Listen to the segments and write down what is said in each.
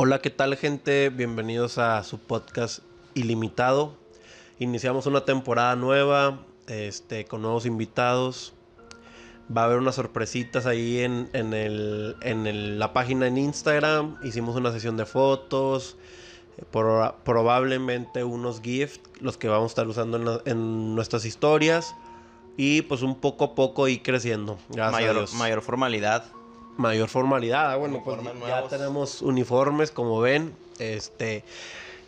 Hola, ¿qué tal gente? Bienvenidos a su podcast ilimitado. Iniciamos una temporada nueva, este, con nuevos invitados. Va a haber unas sorpresitas ahí en, en, el, en el- la página en Instagram. Hicimos una sesión de fotos. eh, por- probablemente unos GIFs, los que vamos a estar usando en, la- en nuestras historias. Y pues un poco a poco ir creciendo. Gracias a mayor, Dios. mayor formalidad. Mayor formalidad. Ah, Bueno, pues ya tenemos uniformes, como ven. Este,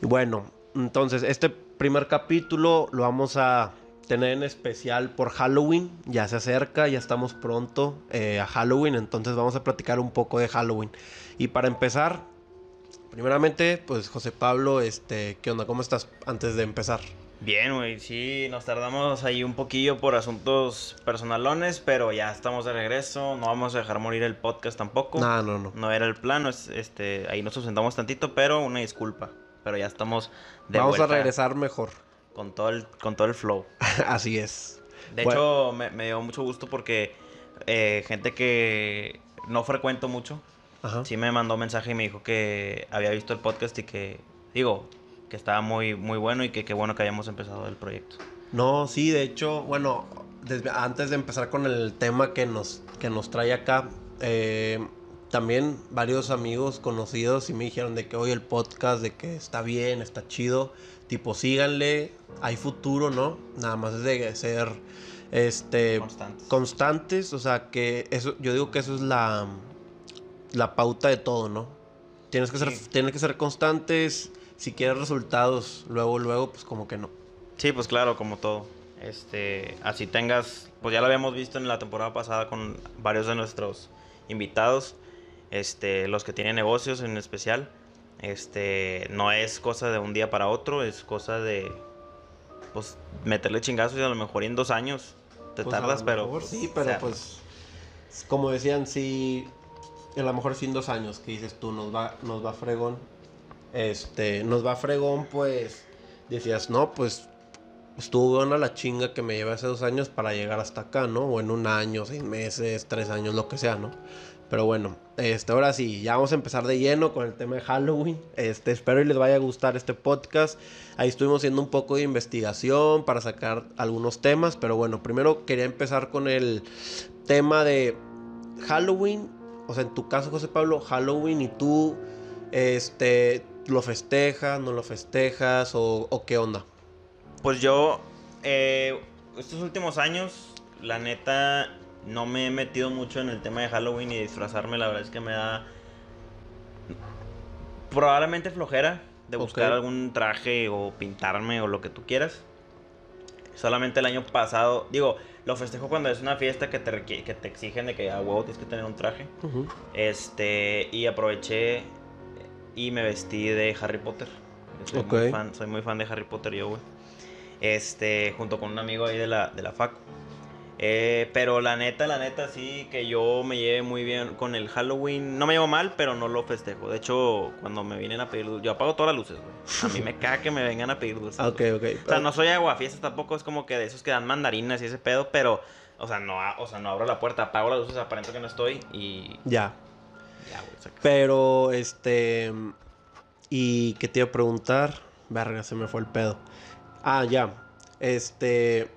bueno, entonces este primer capítulo lo vamos a tener en especial por Halloween. Ya se acerca, ya estamos pronto eh, a Halloween, entonces vamos a platicar un poco de Halloween. Y para empezar, primeramente, pues José Pablo, este, ¿qué onda? ¿Cómo estás antes de empezar? Bien, güey, sí, nos tardamos ahí un poquillo por asuntos personalones, pero ya estamos de regreso, no vamos a dejar morir el podcast tampoco. No, no, no. No era el plan, es- este, ahí nos ausentamos tantito, pero una disculpa. Pero ya estamos de Vamos a regresar mejor. con todo el, con todo el flow. Así es. De Bueno. hecho, me, me dio mucho gusto porque eh, gente que no frecuento mucho, Ajá. sí me mandó mensaje y me dijo que había visto el podcast y que, digo, que estaba muy, muy bueno y que qué bueno que hayamos empezado el proyecto. No, sí, de hecho, bueno, desde- antes de empezar con el tema que nos, que nos trae acá, eh, también varios amigos conocidos y me dijeron de que hoy el podcast, de que está bien, está chido, tipo síganle, hay futuro, ¿no? Nada más es de ser, este, Constantes. constantes, o sea, que eso, yo digo que eso es la, la pauta de todo, ¿no? Tienes que ser, Sí. tienes que ser constantes, si quieres resultados, luego, luego, pues como que no. Sí, pues claro, como todo. Este, así tengas, pues ya lo habíamos visto en la temporada pasada con varios de nuestros invitados, este, los que tienen negocios en especial. Este, no es cosa de un día para otro, es cosa de, pues, meterle chingazos y a lo mejor en dos años te Pues, a tardas, lo pero... mejor pues, sí, o pero sea, pues. Como decían, sí. A lo mejor sin dos años que dices tú, nos va, nos va fregón. Este, nos va fregón, pues. Decías, no, pues. Estuvo buena la chinga que me llevé hace dos años para llegar hasta acá, ¿no? O en un año, seis meses, tres años, lo que sea, ¿no? Pero bueno, este, ahora sí, ya vamos a empezar de lleno con el tema de Halloween. Este, espero y les vaya a gustar este podcast. Ahí estuvimos haciendo un poco de investigación para sacar algunos temas, pero bueno, primero quería empezar con el tema de Halloween. O sea, en tu caso, José Pablo, Halloween y tú, este, ¿lo festejas, no lo festejas o, o qué onda? Pues yo, eh, estos últimos años, la neta, no me he metido mucho en el tema de Halloween y disfrazarme. La verdad es que me da probablemente flojera de buscar algún traje o pintarme o lo que tú quieras. Solamente el año pasado, digo, lo festejo cuando es una fiesta que te, que te exigen de que a huevo tienes que tener un traje. Este, y aproveché y me vestí de Harry Potter. Soy, Ok. muy, fan, soy muy fan de Harry Potter yo, güey. Este, junto con un amigo ahí de la, de la facu. Eh, pero la neta, la neta, sí que yo me lleve muy bien con el Halloween. No me llevo mal, pero no lo festejo. De hecho, cuando me vienen a pedir dulces, yo apago todas las luces, güey. A mí me caga que me vengan a pedir dulces. Ah, Ok, ok. O sea, no soy aguafiestas tampoco, es como que de esos que dan mandarinas y ese pedo, pero, o sea, no, o sea, no abro la puerta, apago las luces, aparento que no estoy y Ya. Pero, este. ¿Y qué te iba a preguntar? Verga, se me fue el pedo. Ah, ya. Este.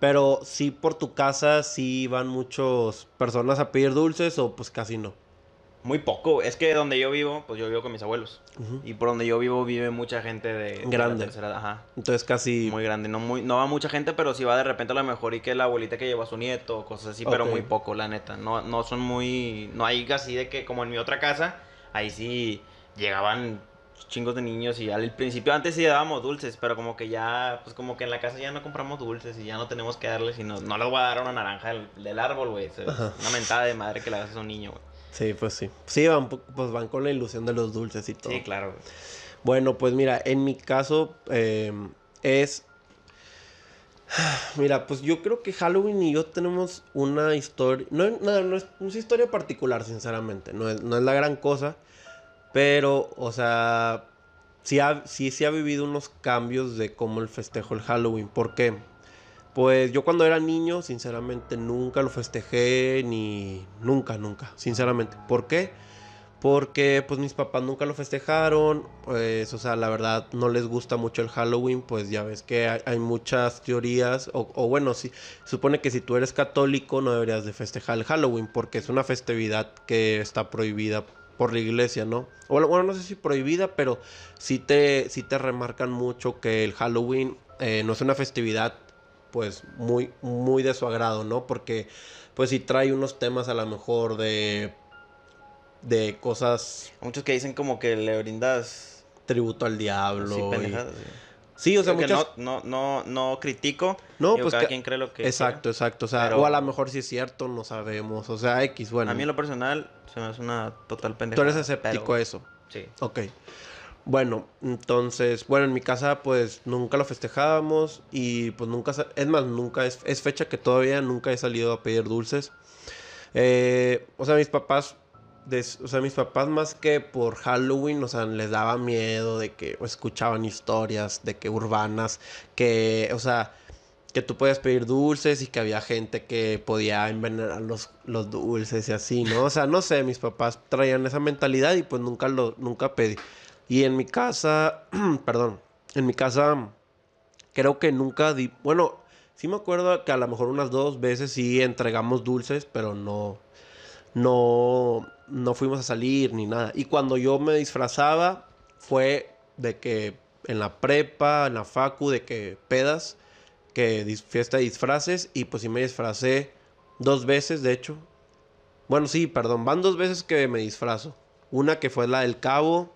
Pero sí por tu casa, sí van muchas personas a pedir dulces o pues casi no. Muy poco, es que donde yo vivo, pues yo vivo con mis abuelos. Y por donde yo vivo vive mucha gente de, Grande. tercera- ajá. Entonces casi. Muy grande, no muy, no va mucha gente, pero sí va de repente a lo mejor y que la abuelita que lleva a su nieto, o cosas así, pero muy poco, la neta. No, no son muy, no hay así de que como en mi otra casa, ahí sí llegaban chingos de niños y al principio antes sí dábamos dulces, pero como que ya, pues como que en la casa ya no compramos dulces y ya no tenemos que darles y no, no les voy a dar una naranja del, del árbol, güey. Es una mentada de madre que le haces a un niño, güey. Sí, pues sí. Sí, van, pues van con la ilusión de los dulces y todo. Sí, claro. Bueno, pues mira, en mi caso eh, es... Mira, pues yo creo que Halloween y yo tenemos una historia... No, no, no es, es historia particular, sinceramente. No es, no es la gran cosa. Pero, o sea, sí, ha, sí, sí ha vivido unos cambios de cómo el festejo el Halloween. ¿Por qué? Pues yo cuando era niño, sinceramente, nunca lo festejé, ni... Nunca, nunca, sinceramente. ¿Por qué? Porque pues mis papás nunca lo festejaron, pues o sea, la verdad no les gusta mucho el Halloween, pues ya ves que hay, muchas teorías, o, o bueno, sí, supone que si tú eres católico no deberías de festejar el Halloween porque es una festividad que está prohibida por la iglesia, ¿no? O bueno, no sé si prohibida, pero sí te, sí te remarcan mucho que el Halloween eh, no es una festividad pues muy, muy de su agrado, ¿no? Porque pues sí trae unos temas a lo mejor de de cosas Muchos que dicen como que le brindas tributo al diablo. así y- sí. Sí, o sea, Creo que no, no, no, no critico. No, Digo, pues cada que- quien cree lo que Exacto, quiera. exacto. O sea, Pero- o a lo mejor sí es cierto, no sabemos. O sea, X, bueno. A mí en lo personal se me hace una total Tú pendejada. eres escéptico pero- a eso. Sí. Ok. Bueno, entonces, bueno, en mi casa pues nunca lo festejábamos y pues nunca, es más, nunca es, es fecha que todavía nunca he salido a pedir dulces. Eh, o sea, mis papás, o sea, mis papás más que por Halloween, o sea, les daba miedo de que escuchaban historias de que urbanas, que, o sea, que tú podías pedir dulces y que había gente que podía envenenar los, los dulces y así, ¿no? O sea, no sé, mis papás traían esa mentalidad y pues nunca lo, nunca pedí. Y en mi casa, perdón, en mi casa creo que nunca di, bueno, sí me acuerdo que a lo mejor unas dos veces sí entregamos dulces, pero no, no, no fuimos a salir ni nada. Y cuando yo me disfrazaba fue de que en la prepa, en la facu, de que pedas, que fiesta de disfraces y pues sí me disfracé dos veces, de hecho. Bueno, sí, perdón, van dos veces que me disfrazo. Una que fue la del cabo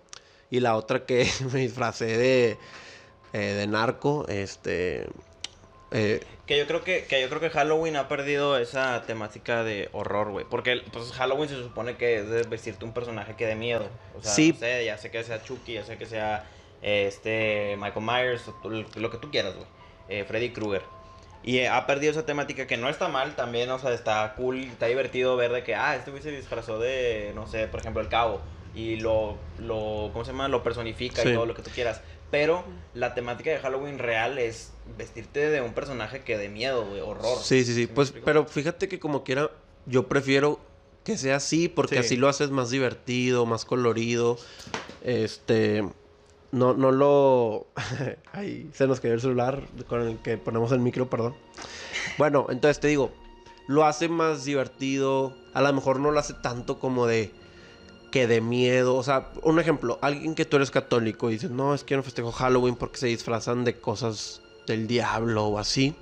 y la otra que me disfracé de, eh, de narco, este... eh, Que yo creo que, que yo creo que Halloween ha perdido esa temática de horror, güey. Porque pues Halloween se supone que es de vestirte un personaje que dé miedo. O sea, Sí. no sé, ya sé que sea Chucky, ya sé que sea este Michael Myers, lo que tú quieras, güey. Eh, Freddy Krueger. Y eh, ha perdido esa temática que no está mal también, o sea, está cool, está divertido ver de que, ah, este güey se disfrazó de, no sé, por ejemplo, el cabo. Y lo, lo, ¿cómo se llama? Lo personifica Sí. y todo lo que tú quieras. Pero la temática de Halloween real es vestirte de un personaje que de miedo, güey, horror. Sí, sí, sí. Pues, pero fíjate que como quiera, yo prefiero que sea así, porque Sí. así lo haces más divertido, más colorido. Este. No, no lo. Ahí se nos cayó el celular con el que ponemos el micro, perdón. Bueno, entonces te digo, lo hace más divertido. A lo mejor no lo hace tanto como de. Que de miedo. O sea, un ejemplo, alguien que tú eres católico y dices, no, es que no festejo Halloween porque se disfrazan de cosas del diablo o así.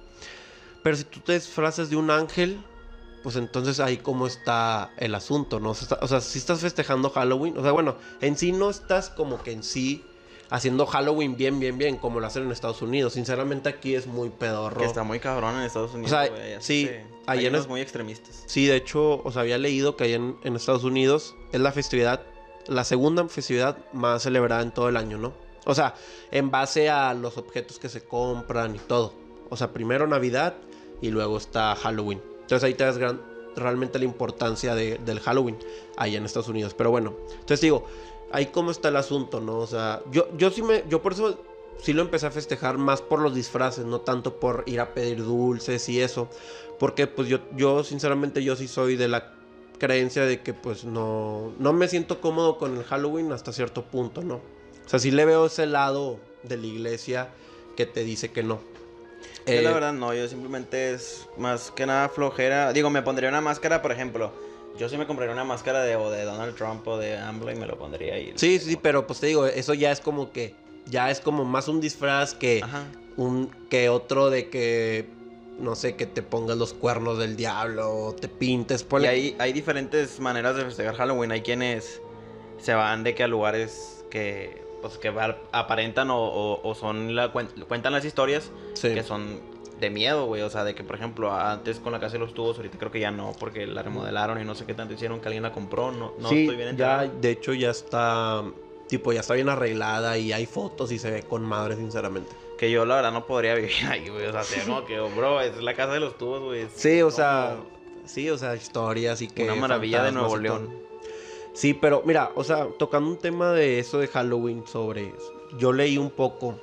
Pero si tú te disfrazas de un ángel, pues entonces ahí cómo está el asunto, ¿no? O sea, si estás festejando Halloween, o sea, bueno, en sí no estás como que en sí haciendo Halloween bien, bien, bien, como lo hacen en Estados Unidos. Sinceramente aquí es muy pedorro. Que está muy cabrón en Estados Unidos, sea, güey, así sí, hay en es- muy extremistas. Sí, de hecho, o sea, había leído que ahí en, en Estados Unidos es la festividad, la segunda festividad más celebrada en todo el año, ¿no? O sea, en base a los objetos que se compran y todo. O sea, primero Navidad y luego está Halloween. Entonces ahí te das gran- realmente la importancia de- del Halloween ahí en Estados Unidos. Pero bueno, entonces digo, ahí cómo está el asunto, ¿no? O sea, yo, yo sí me, yo por eso sí lo empecé a festejar más por los disfraces, no tanto por ir a pedir dulces y eso. Porque pues yo, yo sinceramente yo sí soy de la creencia de que pues no, no me siento cómodo con el Halloween hasta cierto punto, ¿no? O sea, sí le veo ese lado de la iglesia que te dice que no. Yo Eh, la verdad no, yo simplemente es más que nada flojera. Digo, me pondría una máscara, por ejemplo. Yo sí me compraría una máscara de, o de Donald Trump o de AMLO y me lo pondría ahí. Sí, sí, pero pues te digo, eso ya es como que, ya es como más un disfraz que Ajá. un que otro de que, no sé, que te pongas los cuernos del diablo o te pintes. Y hay, hay diferentes maneras de festejar Halloween. Hay quienes se van de que a lugares que pues que ap- aparentan o, o- o son la cuen- cuentan las historias Sí. que son de miedo, güey. O sea, de que, por ejemplo, antes con la casa de los tubos, ahorita creo que ya no, porque la remodelaron y no sé qué tanto hicieron que alguien la compró. No, no sí, estoy bien ya, enterado. de hecho ya está, tipo, ya está bien arreglada y hay fotos y se ve con madre, sinceramente. Que yo, la verdad, no podría vivir ahí, güey. O sea, sería como que, oh, bro, es la casa de los tubos, güey. Sí, o como sea, sí, o sea, historias y que... Una maravilla de Nuevo. León. Sí, pero mira, o sea, tocando un tema de eso de Halloween sobre... Yo leí un poco.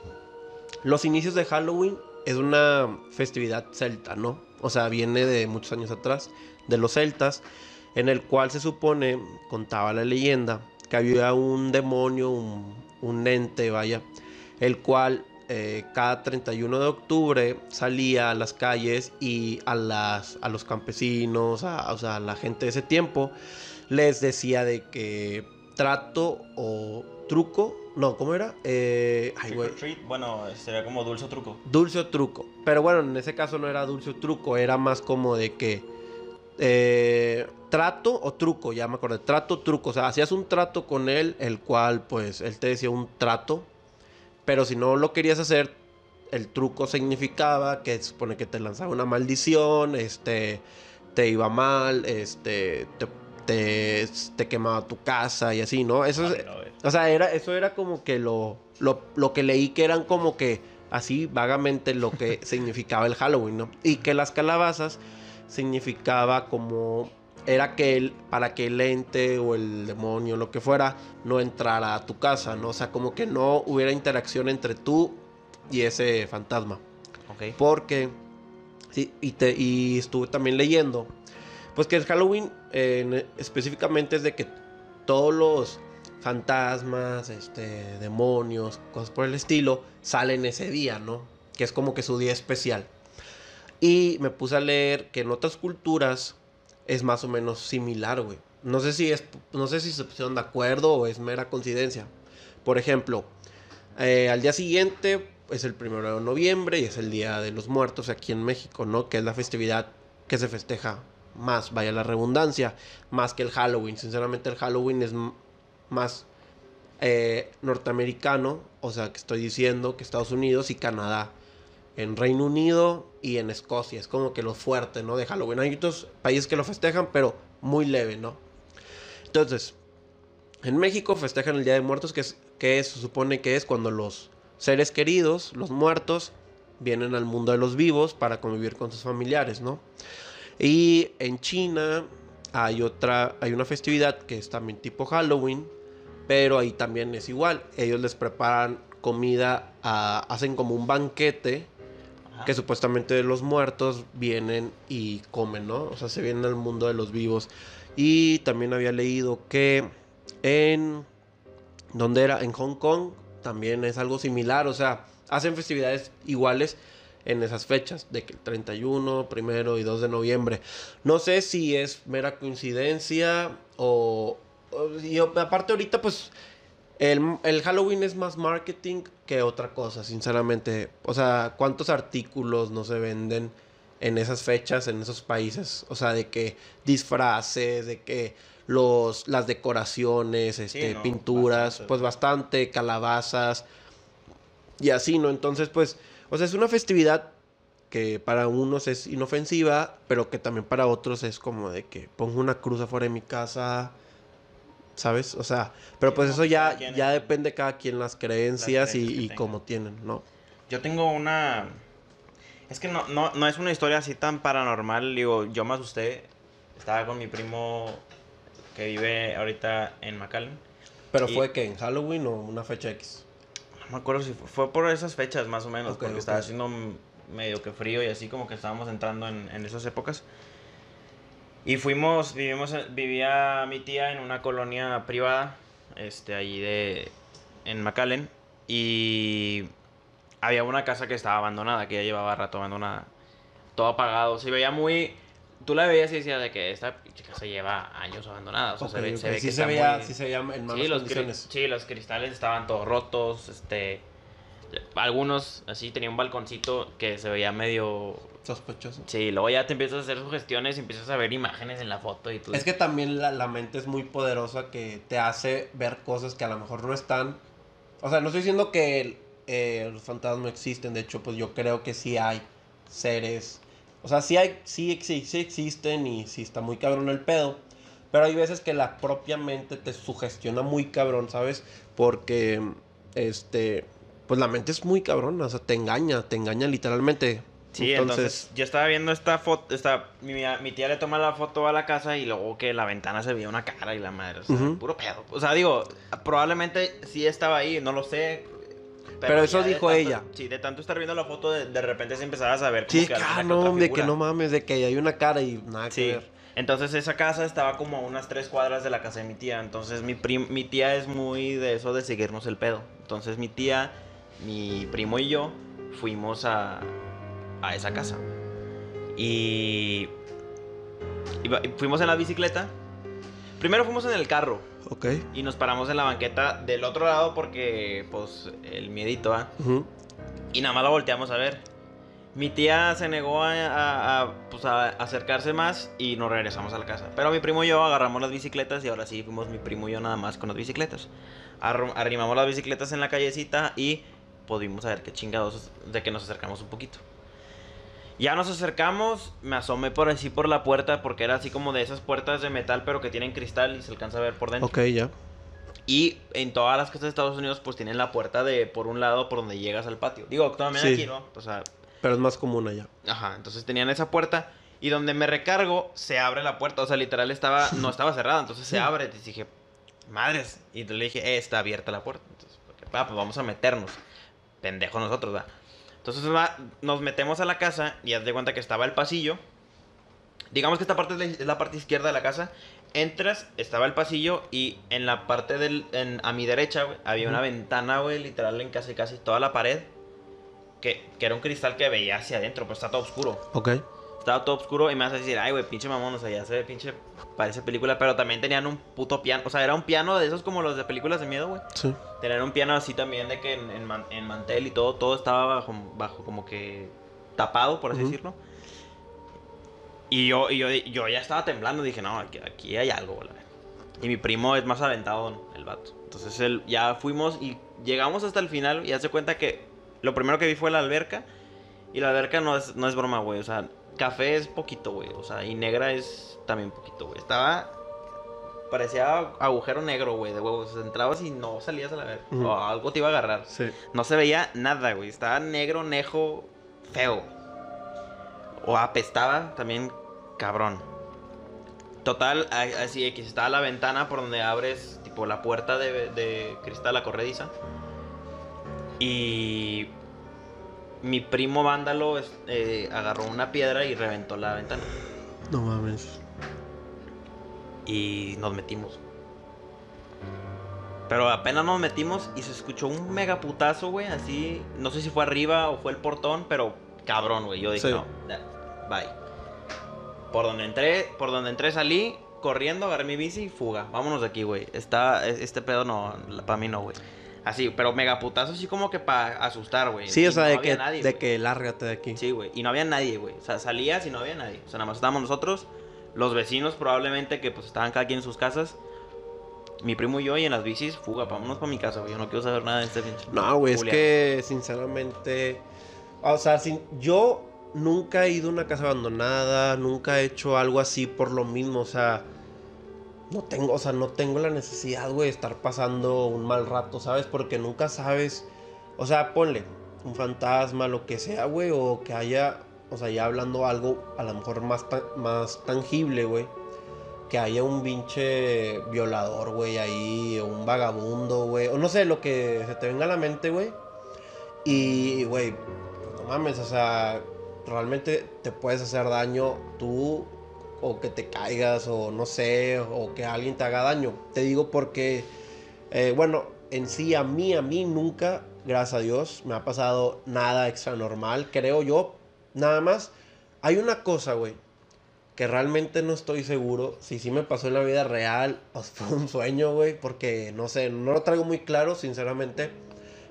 Los inicios de Halloween es una festividad celta, ¿no? O sea, viene de muchos años atrás, de los celtas, en el cual se supone, contaba la leyenda, que había un demonio, un, un ente, vaya, el cual eh, cada 31 de octubre salía a las calles y a, las, a los campesinos, a, o sea, a la gente de ese tiempo, les decía de que trato o truco, no, ¿cómo era? Eh, ay, Trick güey. or treat, bueno, sería como dulce o truco. Dulce o truco. Pero bueno, en ese caso no era dulce o truco, era más como de que eh, trato o truco, ya me acordé, trato, truco. O sea, hacías un trato con él, el cual pues él te decía un trato, pero si no lo querías hacer, el truco significaba que supone que te lanzaba una maldición, este, te iba mal, este, te, te, te quemaba tu casa y así, ¿no? Eso o sea, era, eso era como que lo, lo, lo que leí que eran como que así vagamente lo que significaba el Halloween, ¿no? Y que las calabazas significaba como era que el, para que el ente o el demonio, lo que fuera, no entrara a tu casa, ¿no? O sea, como que no hubiera interacción entre tú y ese fantasma. Ok. Porque, sí, y, te, y estuve también leyendo, pues que el Halloween en- específicamente es de que todos los fantasmas, este, demonios, cosas por el estilo, salen ese día, ¿no? Que es como que su día especial. Y me puse a leer que en otras culturas es más o menos similar, güey. No sé si es, no sé si se pusieron de acuerdo o es mera coincidencia. Por ejemplo, eh, al día siguiente es el primero de noviembre y es el Día de los Muertos aquí en México, ¿no? Que es la festividad que se festeja más, vaya la redundancia, más que el Halloween. Sinceramente el Halloween es más eh, norteamericano, o sea que estoy diciendo que Estados Unidos y Canadá. En Reino Unido y en Escocia, es como que lo fuerte, ¿no? De Halloween. Hay otros países que lo festejan, pero muy leve, ¿no? Entonces, en México festejan el Día de Muertos, que, es, que se supone que es cuando los seres queridos, los muertos, vienen al mundo de los vivos para convivir con sus familiares, ¿no? Y en China hay otra, hay una festividad que es también tipo Halloween, pero ahí también es igual. Ellos les preparan comida, ah, hacen como un banquete Ajá. que supuestamente los muertos vienen y comen, ¿no? O sea, se vienen al mundo de los vivos. Y también había leído que en... ¿Dónde era? En Hong Kong también es algo similar, o sea, hacen festividades iguales en esas fechas, de que el 31, primero y 2 de noviembre. No sé si es mera coincidencia o... o- y aparte ahorita pues el, el Halloween es más marketing que otra cosa, sinceramente. O sea, ¿cuántos artículos no se venden en esas fechas, en esos países? O sea, de que disfraces, de que los, las decoraciones, este, no, pinturas, bastante. pues bastante, calabazas y así, ¿no? Entonces, pues, o sea, es una festividad que para unos es inofensiva, pero que también para otros es como de que pongo una cruz afuera de mi casa, ¿sabes? O sea, pero pues eso ya, ya depende cada quien las creencias y, creencias cómo tienen, ¿no? Yo tengo una. Es que no, no, no es una historia así tan paranormal. Digo, yo me asusté. Estaba con mi primo que vive ahorita en McAllen. Pero Y- fue que en Halloween o una fecha X. No me acuerdo si fue, fue por esas fechas más o menos. Porque estaba haciendo medio que frío y así como que estábamos entrando en, en esas épocas. Y fuimos, vivimos, en- vivía mi tía en una colonia privada, este, allí de, en McAllen, y había una casa que estaba abandonada, que ya llevaba rato abandonada, todo apagado, se veía muy, tú la veías y decías de que esta pinche casa lleva años abandonada, o sea, Ok, se ve, ok, se ve que sí, se veía, muy- sí se veía en malas Sí, los, sí, los cristales estaban todos rotos, este, algunos así tenía un balconcito que se veía medio Sospechoso. Sí, luego ya te empiezas a hacer sugestiones y empiezas a ver imágenes en la foto y tú... Es que también la, la mente es muy poderosa que te hace ver cosas que a lo mejor no están. O sea, no estoy diciendo que eh, los fantasmas no existen. De hecho, pues yo creo que sí hay seres. O sea, sí hay, sí, exi- sí existen y sí está muy cabrón el pedo. Pero hay veces que la propia mente te sugestiona muy cabrón, ¿sabes? Porque, este, pues la mente es muy cabrón. O sea, te engaña, te engaña literalmente. Sí, entonces, yo estaba viendo esta foto, esta, mi, mi tía le toma la foto a la casa y luego que la ventana se veía una cara y la madre, o sea, puro pedo. O sea, digo, probablemente sí estaba ahí, no lo sé. Pero eso dijo tanto- ella. Sí, de tanto estar viendo la foto, de, de repente se empezaba a saber como Sí, que ah, no, de que no mames, de que hay una cara y nada Sí. que ver. Entonces esa casa estaba como a unas tres cuadras de la casa de mi tía. Entonces mi, mi tía es muy de eso de seguirnos el pedo. Entonces mi tía, mi primo y yo fuimos a, a esa casa. Y fuimos en la bicicleta. Primero fuimos en el carro Ok. y nos paramos en la banqueta del otro lado porque pues el miedito, ¿ah? Ujú. Y nada más la volteamos a ver. Mi tía se negó a, a- a, pues, a acercarse más y nos regresamos a la casa. Pero mi primo y yo agarramos las bicicletas y ahora sí fuimos mi primo y yo nada más con las bicicletas. Arrimamos las bicicletas en la callecita y pudimos saber qué chingados de que nos acercamos un poquito. Ya nos acercamos, me asomé por así por la puerta porque era así como de esas puertas de metal pero que tienen cristal y se alcanza a ver por dentro. Ok, ya. Y en todas las casas de Estados Unidos pues tienen la puerta de por un lado por donde llegas al patio. Digo, también Sí. aquí, ¿no? O sea, Pero es más común allá. ajá, entonces tenían esa puerta y donde me recargo se abre la puerta, o sea, literal estaba no estaba cerrada, entonces se abre, entonces dije, "Madres." Y le dije, eh, "Está abierta la puerta." Entonces, porque, "Ah, pues vamos a meternos." Pendejo nosotros, ¿verdad? Entonces nos metemos a la casa y haz de cuenta que estaba el pasillo. Digamos que esta parte es la, parte izquierda de la casa. Entras, estaba el pasillo y en la parte del. en- a mi derecha, güey, había una ventana, güey, literal en casi casi toda la pared. Que, que era un cristal que veía hacia adentro, pues está todo oscuro. Ok. Estaba todo oscuro y me vas a decir, ay, güey, pinche mamón, o sea, ya se ve pinche. Parece película, pero también tenían un puto piano. O sea, era un piano de esos como los de películas de miedo, güey. Sí. Tener un piano así también de que en, en man- en mantel y todo, todo estaba bajo, bajo como que tapado, por así decirlo. Y yo, y yo, yo ya estaba temblando, dije, no, aquí, aquí hay algo, verdad. Y mi primo es más aventado, el vato. Entonces él, ya fuimos y llegamos hasta el final y hace cuenta que lo primero que vi fue la alberca. Y la alberca no es, no es broma, güey. O sea, café es poquito, güey. O sea, y negra es también poquito, güey. Estaba... Parecía agujero negro, güey, de huevos. Entrabas y no salías a la ver. Ujú. O algo te iba a agarrar. Sí. No se veía nada, güey. Estaba negro, nejo, feo. O apestaba también, cabrón. Total, así X. Estaba la ventana por donde abres, tipo, la puerta de, de cristal, la corrediza. Y mi primo vándalo eh, agarró una piedra y reventó la ventana. No mames. Y nos metimos. Pero apenas nos metimos y se escuchó un mega putazo, güey. Así, no sé si fue arriba o fue el portón, pero cabrón, güey. Yo dije, Sí. no, bye. Por donde entré, por donde entré salí corriendo, agarré mi bici y fuga. Vámonos de aquí, güey. Está, e- este pedo no, para mí no, güey. Así, pero mega putazo así como que para asustar, güey. Sí, Y o sea, no de, que, nadie, de que lárgate de aquí. Sí, güey. Y no había nadie, güey. O sea, salías y no había nadie. O sea, nada más estábamos nosotros, los vecinos probablemente que pues estaban cada quien en sus casas. Mi primo y yo y en las bicis, fuga, vámonos para mi casa, güey. Yo no quiero saber nada de este pinche. No, güey, es que sinceramente. O sea, sin, yo nunca he ido a una casa abandonada, nunca he hecho algo así por lo mismo, o sea. No tengo, o sea, no tengo la necesidad, güey, de estar pasando un mal rato, ¿sabes? Porque nunca sabes. O sea, ponle un fantasma, lo que sea, güey, o que haya, o sea, ya hablando algo a lo mejor más, más tangible, güey. Que haya un pinche violador, güey, ahí, o un vagabundo, güey, o no sé, lo que se te venga a la mente, güey. Y, güey, no mames, o sea, realmente te puedes hacer daño tú o que te caigas o no sé, o que alguien te haga daño. Te digo porque, eh, bueno, en sí a mí, a mí nunca, gracias a Dios, me ha pasado nada extra normal, creo yo. Nada más, hay una cosa, güey, que realmente no estoy seguro si sí me pasó en la vida real o fue un sueño, güey, porque no sé, no lo traigo muy claro, sinceramente,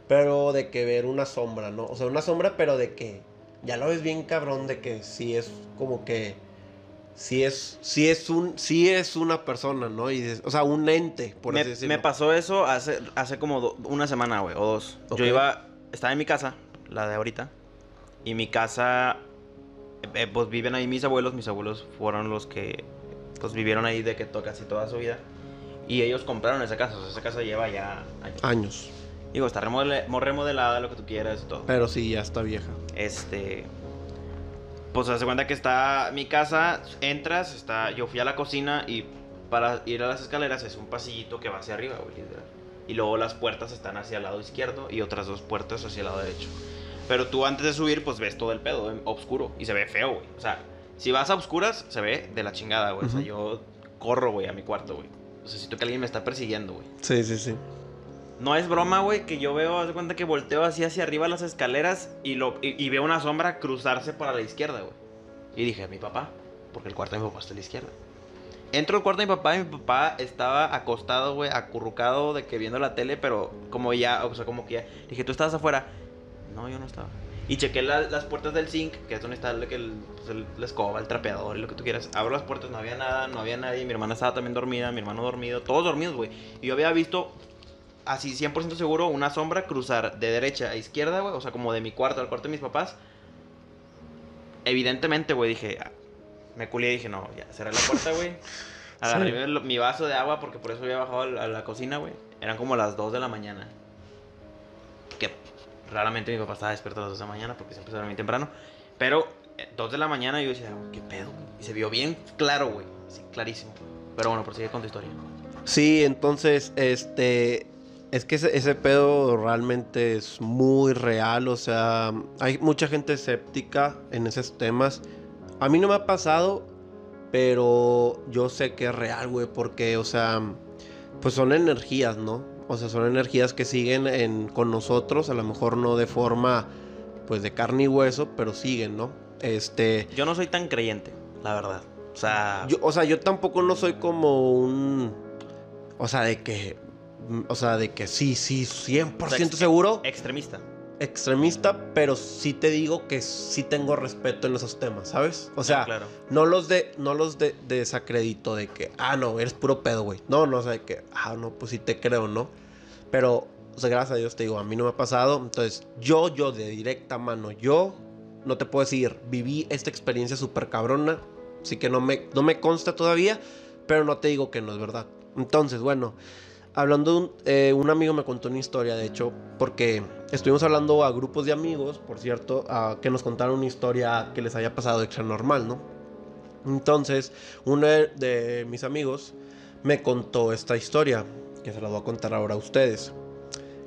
pero de que ver una sombra, ¿no? O sea, una sombra, pero de que ya lo ves bien cabrón, de que sí es como que sí es, sí es un, sí es una persona, ¿no? Y dices, o sea, un ente, por me, así decirlo. me pasó eso hace, hace como do- una semana, güey, o dos. Yo iba, estaba en mi casa, la de ahorita. Y mi casa, eh, pues viven ahí mis abuelos. Mis abuelos fueron los que, pues vivieron ahí de que casi toda su vida. Y ellos compraron esa casa, o sea, esa casa lleva ya años. Años, Digo, está remodel- mo- remodelada, lo que tú quieras y todo. pero sí, ya está vieja. Este. Pues se cuenta que está mi casa, entras, está. Yo fui a la cocina y para ir a las escaleras es un pasillito que va hacia arriba, güey. Y luego las puertas están hacia el lado izquierdo y otras dos puertas hacia el lado derecho. Pero tú antes de subir, pues ves todo el pedo en oscuro y se ve feo, güey. O sea, Si vas a oscuras, se ve de la chingada, güey. O sea, yo corro, güey, a mi cuarto, güey. O sea, siento que alguien me está persiguiendo, güey. Sí, sí, sí. No es broma, güey, que yo veo, haz de cuenta que volteo así hacia arriba las escaleras y, lo, y, veo una sombra cruzarse para la izquierda, güey. Y dije, mi papá, porque el cuarto de mi papá está a la izquierda. Entro al cuarto de mi papá y mi papá estaba acostado, güey, acurrucado de que viendo la tele, pero como ya, o sea, como que ya. Dije, ¿tú estabas afuera? No, yo no estaba. Y chequé la- las puertas del zinc, que es donde está el, el- pues, el- la escoba, el trapeador lo que tú quieras. Abro las puertas, no había nada, no había nadie. Mi hermana estaba también dormida, mi hermano dormido, todos dormidos, güey. Y yo había visto, así 100% seguro, una sombra cruzar de derecha a izquierda, güey. O sea, como de mi cuarto al cuarto de mis papás. Evidentemente, güey, dije, ah, me culé y dije, no, ya, cerré la puerta, güey. Agarré Sí. mi vaso de agua porque por eso había bajado a la, a la cocina, güey. Eran como las 2 de la mañana. Que raramente mi papá estaba despierto a las 2 de la mañana porque siempre se dormía temprano. Pero eh, 2 de la mañana yo decía, "Güey, ¿qué pedo? güey?". Y se vio bien claro, güey. Sí, clarísimo. Pero bueno, prosigue con tu historia. Sí, entonces, este, es que ese, ese pedo realmente es muy real, o sea, hay mucha gente escéptica en esos temas. A mí no me ha pasado, pero yo sé que es real, güey, porque, o sea, pues son energías, ¿no? O sea, son energías que siguen en, con nosotros, a lo mejor no de forma, pues, de carne y hueso, pero siguen, ¿no? Este, Yo no soy tan creyente, la verdad. O sea, yo, o sea, yo tampoco no soy como un. O sea, de que. Mm, O sea, de que sí, sí, 100% o sea, ex- seguro. extremista. Extremista, pero sí te digo que sí tengo respeto en esos temas, ¿sabes? O sea, Ah, claro. no los de. No los de, desacredito de que. Ah, no, eres puro pedo, güey. No, no, o sea, de que. Ah, no, pues sí te creo, ¿no? Pero, o sea, gracias a Dios te digo, a mí no me ha pasado. Entonces, yo, yo de directa mano, yo. No te puedo decir, viví esta experiencia súper cabrona. Así que no me, no me consta todavía, pero no te digo que no es verdad. Entonces, bueno, hablando de un, eh, un amigo me contó una historia, de hecho, porque estuvimos hablando a grupos de amigos, por cierto, que nos contaron una historia que les haya pasado extra normal, ¿no? Entonces, uno de, mis amigos me contó esta historia, que se la voy a contar ahora a ustedes.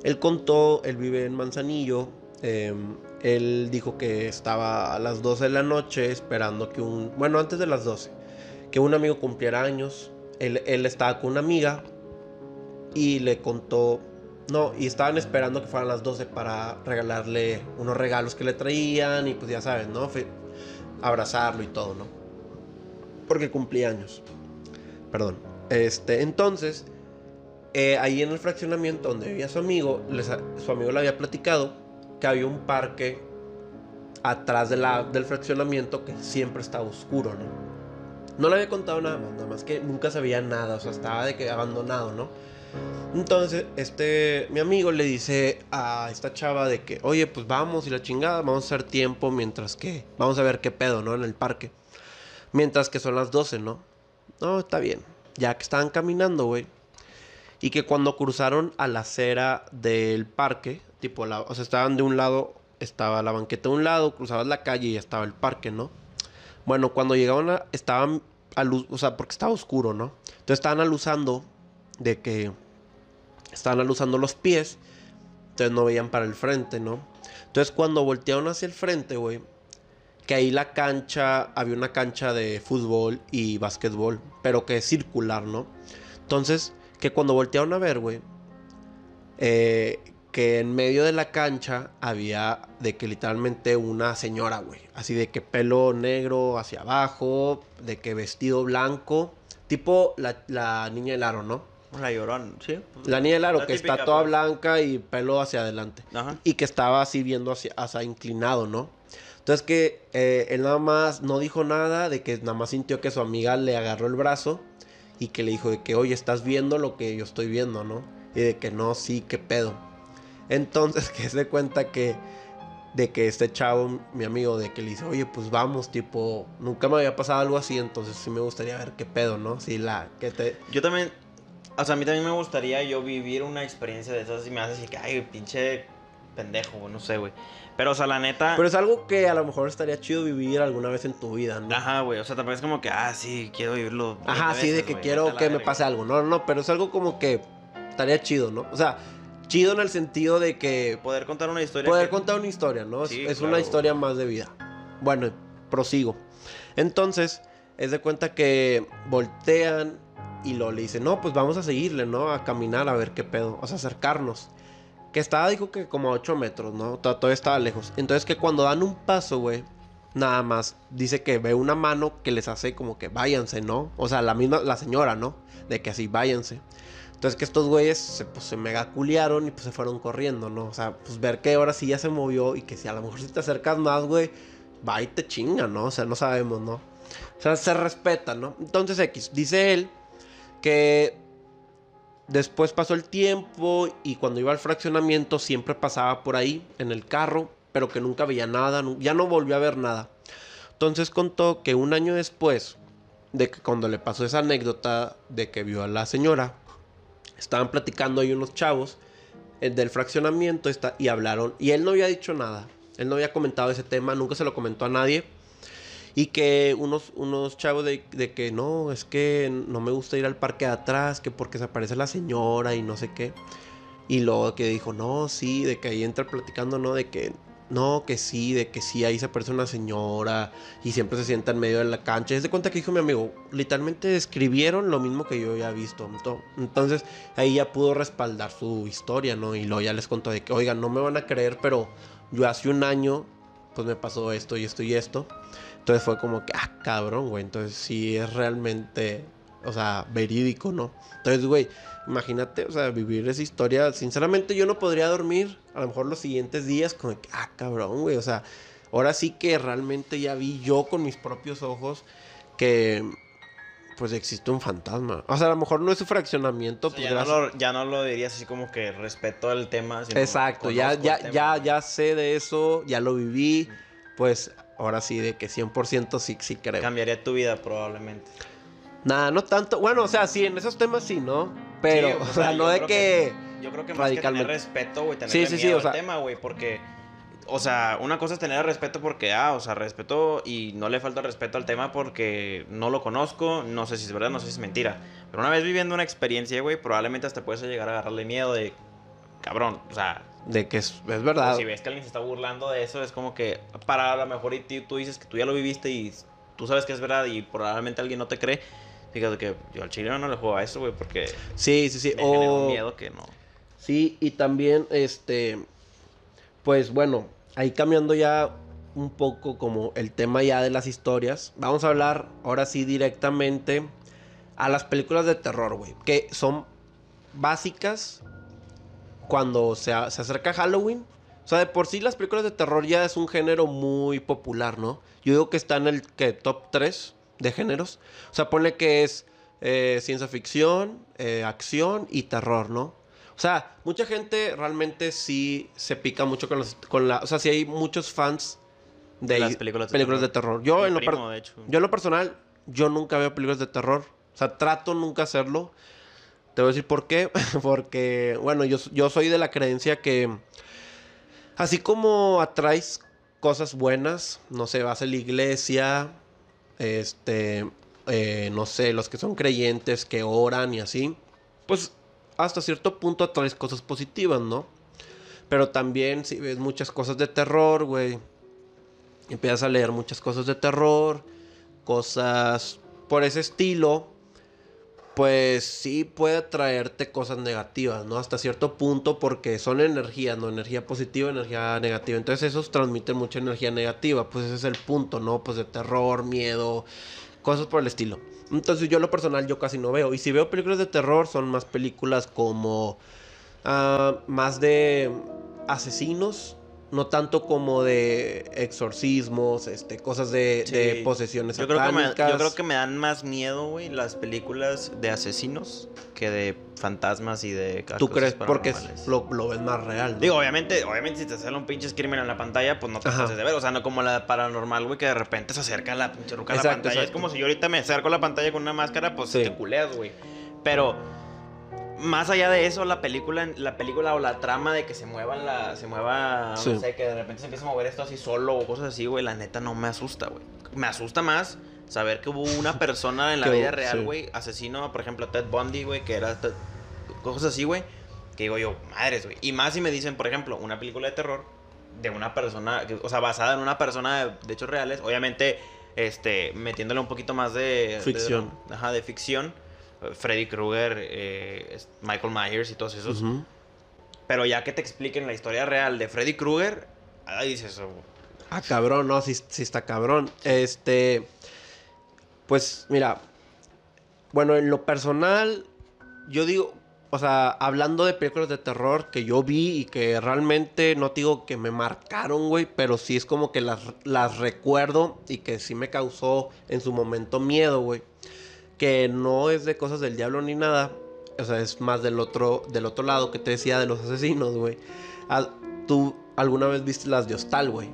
Él contó, él vive en Manzanillo, eh, él dijo que estaba a las 12 de la noche esperando que un, bueno, antes de las 12, que un amigo cumpliera años. Él, él estaba con una amiga y le contó, no, y estaban esperando que fueran las 12 para regalarle unos regalos que le traían y pues ya saben, ¿no? Abrazarlo y todo, ¿no? Porque cumplía años. Perdón. Este, entonces, eh, ahí en el fraccionamiento donde vivía su amigo, su amigo le había platicado que había un parque atrás de del fraccionamiento que siempre estaba oscuro, ¿no? No le había contado nada más, nada más que nunca sabía nada, o sea, estaba de que abandonado, ¿no? Entonces, este, mi amigo le dice a esta chava de que, oye, pues vamos y la chingada, vamos a hacer tiempo mientras que, vamos a ver qué pedo, ¿no? En el parque. Mientras que son las 12, ¿no? No, está bien. Ya que estaban caminando, güey. Y que cuando cruzaron a la acera del parque, tipo, o sea, estaban de un lado, estaba la banqueta de un lado, cruzabas la calle y estaba el parque, ¿no? Bueno, cuando llegaban a, estaban a luz, o sea, porque estaba oscuro, ¿no? Entonces estaban alusando de que estaban alusando los pies, entonces no veían para el frente, ¿no? Entonces cuando voltearon hacia el frente, güey, que ahí la cancha, había una cancha de fútbol y básquetbol, pero que es circular, ¿no? Entonces, que cuando voltearon a ver, güey, eh, que en medio de la cancha había de que literalmente una señora, güey, así de que pelo negro hacia abajo, de que vestido blanco, tipo la, la niña del aro, ¿no? La llorón, sí. La niña del aro, La que típica, está toda pues. blanca y pelo hacia adelante. Ajá. Y que estaba así viendo hacia, hacia inclinado, ¿no? Entonces que eh, él nada más no dijo nada, de que nada más sintió que su amiga le agarró el brazo y que le dijo de que, oye, estás viendo lo que yo estoy viendo, ¿no? Y de que no, sí, qué pedo. Entonces que se cuenta que de que este chavo, mi amigo, de que le dice, oye, pues vamos, tipo, nunca me había pasado algo así, entonces sí me gustaría ver qué pedo, ¿no? Sí, la, que te... Yo también, o sea, a mí también me gustaría yo vivir una experiencia de esas y me hace así que, ay, pinche pendejo, no sé, güey. Pero, o sea, la neta... Pero es algo que a lo mejor estaría chido vivir alguna vez en tu vida, ¿no? Ajá, güey, o sea, también es como que, ah, sí, quiero vivirlo. Ajá, 20 sí, de que quiero que me pase algo. No, no, no, pero es algo como que estaría chido, ¿no? O sea, chido en el sentido de que Poder contar una historia. poder que- contar una historia, ¿no? Es- Sí, es una claro. historia más de vida. Bueno, prosigo. Entonces, es de cuenta que voltean y lo le dicen, no, pues vamos a seguirle, ¿no? A caminar a ver qué pedo, o sea, acercarnos. Que estaba, dijo que como a 8 metros, ¿no? Todavía estaba lejos. Entonces que cuando dan un paso, güey, nada más, dice que ve una mano que les hace como que váyanse, ¿no? O sea, la misma, la señora, ¿no? De que así, váyanse. Entonces que estos güeyes se, pues, se mega culiaron y pues se fueron corriendo, ¿no? O sea, pues ver que ahora sí ya se movió y que si a lo mejor si te acercas más, güey, va y te chinga, ¿no? O sea, no sabemos, ¿no? O sea, se respeta, ¿no? Entonces X, dice él que después pasó el tiempo y cuando iba al fraccionamiento siempre pasaba por ahí en el carro, pero que nunca veía nada, ya no volvió a ver nada. Entonces contó que un año después de que cuando le pasó esa anécdota de que vio a la señora, estaban platicando ahí unos chavos eh, del fraccionamiento está- y hablaron, y él no había dicho nada, él no había comentado ese tema, nunca se lo comentó a nadie. Y que unos, unos chavos de, de que no, es que no me gusta ir al parque de atrás, que porque se aparece la señora y no sé qué. Y luego que dijo, no, sí, de que ahí entra platicando, ¿no? De que no, que sí, de que sí, ahí se aparece una señora y siempre se sienta en medio de la cancha. Es de cuenta que dijo mi amigo, literalmente describieron lo mismo que yo había visto. Ento- Entonces ahí ya pudo respaldar su historia, ¿no? Y luego ya les contó de que, oigan, no me van a creer, pero yo hace un año, pues me pasó esto y esto y esto. Entonces fue como que, ah, cabrón, güey. Entonces sí es realmente, o sea, verídico, ¿no? Entonces, güey, imagínate, o sea, vivir esa historia. Sinceramente, yo no podría dormir a lo mejor los siguientes días con que, ah, cabrón, güey. O sea, ahora sí que realmente ya vi yo con mis propios ojos que, pues existe un fantasma. O sea, a lo mejor no es su fraccionamiento, O sea, pues ya, no gracias- lo, ya no lo dirías así como que respeto al tema. sino Exacto, ya, ya, tema. ya, ya sé de eso, ya lo viví. Pues ahora sí, de que 100% sí, sí creo. Cambiaría tu vida probablemente. Nada, no tanto. Bueno, o sea, sí, en esos temas sí, ¿no? Pero, Sí, o sea, no de creo que. Yo creo que más que tener respeto, güey, tener Sí, sí, miedo o sea- al tema, güey, porque... O sea, una cosa es tener respeto porque, ah, o sea, respeto y no le falta respeto al tema porque no lo conozco, no sé si es verdad, no sé si es mentira. Pero una vez viviendo una experiencia, güey, probablemente hasta puedes llegar a agarrarle miedo de, cabrón, o sea, De que es, es verdad. o si ves que alguien se está burlando de eso, es como que para a lo mejor y tú dices que tú ya lo viviste y tú sabes que es verdad y probablemente alguien no te cree. Fíjate que yo al chileno no le juego a eso, güey, porque Sí, sí, sí. me O- miedo que no. Sí, y también, este. Pues bueno, ahí cambiando ya un poco como el tema ya de las historias. Vamos a hablar ahora sí directamente a las películas de terror, güey. Que son básicas cuando se, a- se acerca Halloween. O sea, de por sí las películas de terror ya es un género muy popular, ¿no? Yo digo que está en el que top 3 de géneros. O sea, ponle que es eh, ciencia ficción, eh, acción y terror, ¿no? O sea, mucha gente realmente sí se pica mucho con, los, con la... O sea, sí hay muchos fans de Las películas de de terror. Lo, de hecho. yo en lo personal, yo nunca veo películas de terror. O sea, trato nunca hacerlo. Te voy a decir por qué. Porque, bueno, yo, yo soy de la creencia que así como atraes cosas buenas, no sé, vas a la iglesia, este, eh, no sé, los que son creyentes, que oran y así, pues hasta cierto punto atraes cosas positivas, ¿no? Pero también si ves muchas cosas de terror, güey, empiezas a leer muchas cosas de terror, cosas por ese estilo, pues sí puede traerte cosas negativas, ¿no? Hasta cierto punto porque son energías, ¿no? Energía positiva, energía negativa. Entonces esos transmiten mucha energía negativa, pues ese es el punto, ¿no? Pues de terror, miedo, cosas por el estilo. Entonces yo lo personal yo casi no veo. Y si veo películas de terror son más películas como... ah, más de asesinos, no tanto como de exorcismos, este, cosas de, posesiones Yo creo, que me, yo creo que me dan más miedo, güey, las películas de asesinos que de fantasmas y de ¿Tú crees? Porque es- lo, lo ves más real. ¿no? Digo, obviamente, obviamente si te sale un pinche crimen en la pantalla, pues no te pases de ver. O sea, no como la paranormal, güey, que de repente se acerca la pinche ruca a la Exacto, pantalla. Es como si yo ahorita me acerco a la pantalla con una máscara, pues Sí. te culeas, güey. Pero más allá de eso, la película, la película o la trama de que se mueva la, se mueva, Sí. no sé, que de repente se empieza a mover esto así solo o cosas así, güey, la neta no me asusta, güey. Me asusta más saber que hubo una persona en la vida real, sí. güey, asesino, por ejemplo, Ted Bundy, güey, que era cosas así, güey, que digo yo, madres, güey. Y más si me dicen, por ejemplo, una película de terror de una persona, o sea, basada en una persona de, de hechos reales, obviamente, este, metiéndole un poquito más de... Ficción. de- ajá, de ficción. Freddy Krueger, eh, Michael Myers y todos esos. Pero ya que te expliquen la historia real de Freddy Krueger, ahí dices, oh, Ah, cabrón, no, sí, sí está cabrón. Este. Pues, mira. Bueno, en lo personal, yo digo. O sea, hablando de películas de terror que yo vi y que realmente no te digo que me marcaron, güey, pero sí es como que las, las recuerdo y que sí me causó en su momento miedo, güey. Que no es de cosas del diablo ni nada. O sea, es más del otro, del otro lado que te decía de los asesinos, güey. ¿Tú alguna vez viste las de Hostal, güey?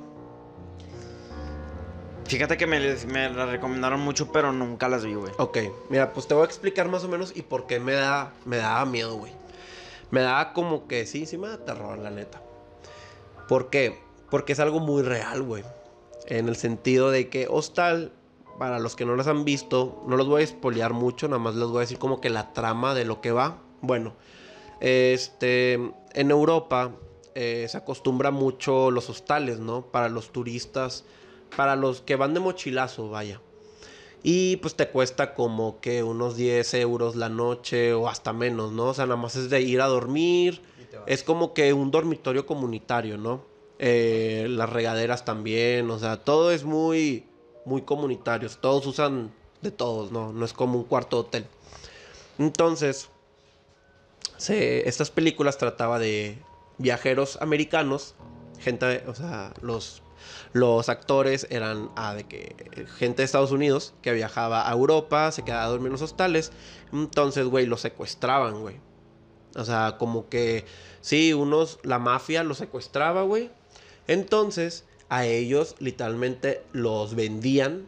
Fíjate que me, me las recomendaron mucho, pero nunca las vi, güey. Ok, mira, pues te voy a explicar más o menos y por qué me da, me daba miedo, güey. Me daba como que sí, sí me da terror, la neta. ¿Por qué? Porque es algo muy real, güey. En el sentido de que Hostal, para los que no las han visto, no los voy a espolear mucho, nada más les voy a decir como que la trama de lo que va. Bueno, este, en Europa eh, se acostumbra mucho los hostales, ¿no? Para los turistas, para los que van de mochilazo, vaya. Y pues te cuesta como que unos 10 euros la noche o hasta menos, ¿no? O sea, nada más es de ir a dormir. Es como que un dormitorio comunitario, ¿no? Eh, las regaderas también, o sea, todo es muy, muy comunitario. Todos usan de todos, ¿no? No es como un cuarto hotel. Entonces, estas películas trataba de viajeros americanos, gente, o sea, los, los actores eran ah, de que gente de Estados Unidos que viajaba a Europa, se quedaba a dormir en los hostales, entonces, güey, los secuestraban, güey. O sea, como que, sí, unos, la mafia los secuestraba, güey. Entonces, a ellos literalmente los vendían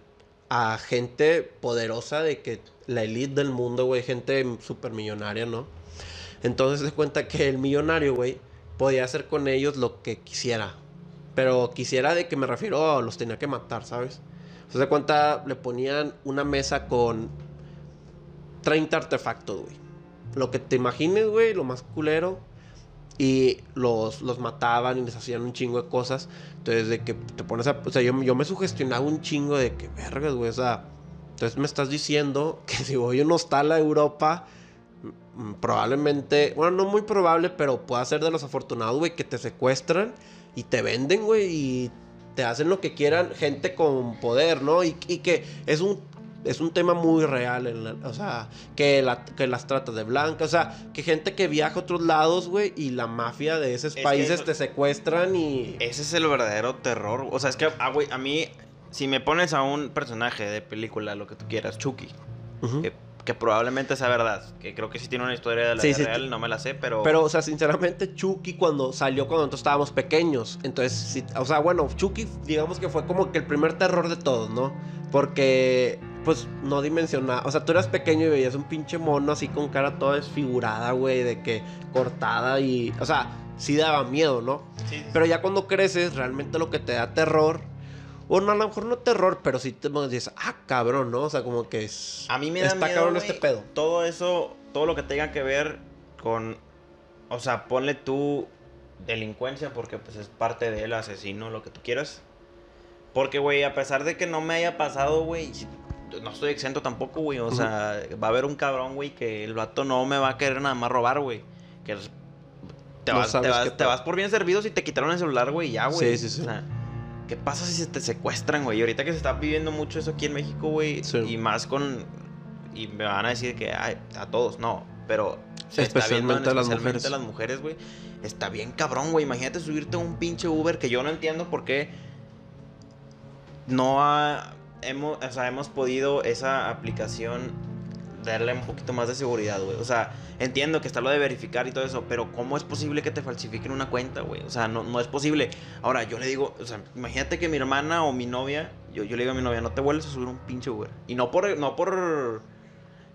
a gente poderosa de que la elite del mundo, güey, gente súper millonaria, ¿no? Entonces se cuenta que el millonario, güey, podía hacer con ellos lo que quisiera. Pero quisiera de que me refiero, los tenía que matar, ¿sabes? Se da cuenta, le ponían una mesa con 30 artefactos, güey. Lo que te imagines, güey, lo más culero. Y los, los mataban y les hacían un chingo de cosas. Entonces, de que te pones a. O sea, yo, yo me sugestionaba un chingo de que, vergas, güey, o sea. Entonces me estás diciendo que si voy a un hostal a Europa, mm, probablemente. Bueno, no muy probable, pero pueda ser de los afortunados, güey, que te secuestran y te venden, güey, y te hacen lo que quieran, gente con poder, ¿no? Y, y que es un es un tema muy real, en la- o sea, que, la- que las tratas de blanca, o sea, que gente que viaja a otros lados, güey, y la mafia de esos países eso- te secuestran y... Ese es el verdadero terror. O sea, es que, ah, güey, a mí, si me pones a un personaje de película, lo que tú quieras, Chucky, que, que probablemente sea verdad, que creo que sí tiene una historia de la Sí, vida sí, real, no me la sé, pero... Pero, o sea, sinceramente, Chucky cuando salió cuando nosotros estábamos pequeños. Entonces, sí, o sea, bueno, Chucky, digamos que fue como que el primer terror de todos, ¿no? Porque, pues, no dimensionaba. O sea, tú eras pequeño y veías un pinche mono así con cara toda desfigurada, güey, de que cortada y. O sea, sí daba miedo, ¿no? Pero ya cuando creces, realmente lo que te da terror. O no, a lo mejor no terror, pero sí te dices, ah, cabrón, ¿no? O sea, como que es. A mí me da Está miedo, cabrón este pedo. Todo eso, todo lo que tenga que ver con... O sea, ponle tú delincuencia porque pues es parte del asesino, lo que tú quieras. Porque, güey, a pesar de que no me haya pasado, güey, no estoy exento tampoco, güey. O sea, va a haber un cabrón, güey, que el vato no me va a querer nada más robar, güey. Que es- te, No vas, te, vas, te vas por bien servido si te quitaron el celular, güey, ya, güey. Sí, sí, sí. O sea, ¿qué pasa si se te secuestran, güey? Y ahorita que se está viviendo mucho eso aquí en México, güey, Sí. y más con... Y me van a decir que ay, a todos, no, pero... se está viendo en Especialmente a las especialmente mujeres. a las mujeres, güey. Está bien cabrón, güey. Imagínate subirte a un pinche Uber que yo no entiendo por qué no ha, hemos, o sea, hemos podido esa aplicación darle un poquito más de seguridad, güey. O sea, entiendo que está lo de verificar y todo eso, pero ¿cómo es posible que te falsifiquen una cuenta, güey? O sea, no, no es posible. Ahora, yo le digo, o sea, imagínate que mi hermana o mi novia, yo, yo le digo a mi novia, no te vuelves a subir un pinche Uber. Y no por, no por,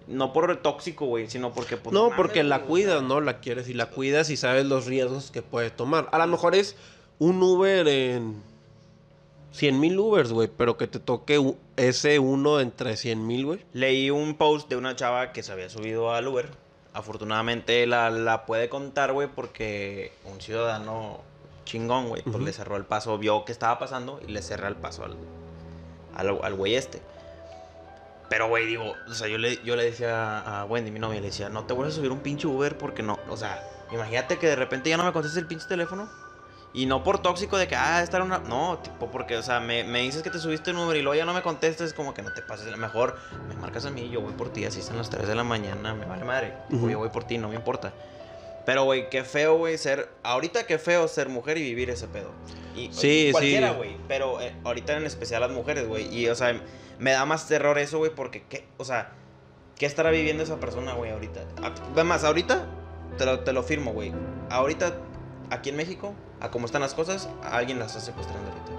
no por tóxico, güey, sino porque... pues, No, porque la cuidas, ¿no? La quieres y la cuidas y sabes los riesgos que puede tomar. A lo mejor es un Uber en 100 mil Ubers, güey, pero que te toque u- ese uno entre 100 mil, güey. Leí un post de una chava que se había subido al Uber. Afortunadamente la, la puede contar, güey, porque un ciudadano chingón, güey. Pues le cerró el paso, vio que estaba pasando y le cerró el paso al, al, al güey este. Pero, güey, digo, o sea, yo le, yo le decía a Wendy, mi novia, le decía, no te vuelvas a subir un pinche Uber porque no, o sea, imagínate que de repente ya no me contestes el pinche teléfono. Y no por tóxico de que, ah, estar una. No, tipo, porque, o sea, me, me dices que te subiste un Uber y luego ya no me contestes, como que no te pases. Mejor me marcas a mí, yo voy por ti, así están las 3 de la mañana, me vale madre. Tipo, Ujú. Yo voy por ti, no me importa. Pero, güey, qué feo, güey, ser. Ahorita qué feo ser mujer y vivir ese pedo. Y, Sí, cualquiera, sí. güey. Pero eh, ahorita en especial las mujeres, güey. Y, o sea, me da más terror eso, güey, porque, ¿qué? O sea, ¿qué estará viviendo esa persona, güey, ahorita? Además, ahorita, te lo, te lo firmo, güey. Ahorita, aquí en México, a cómo están las cosas, a alguien las está secuestrando ahorita.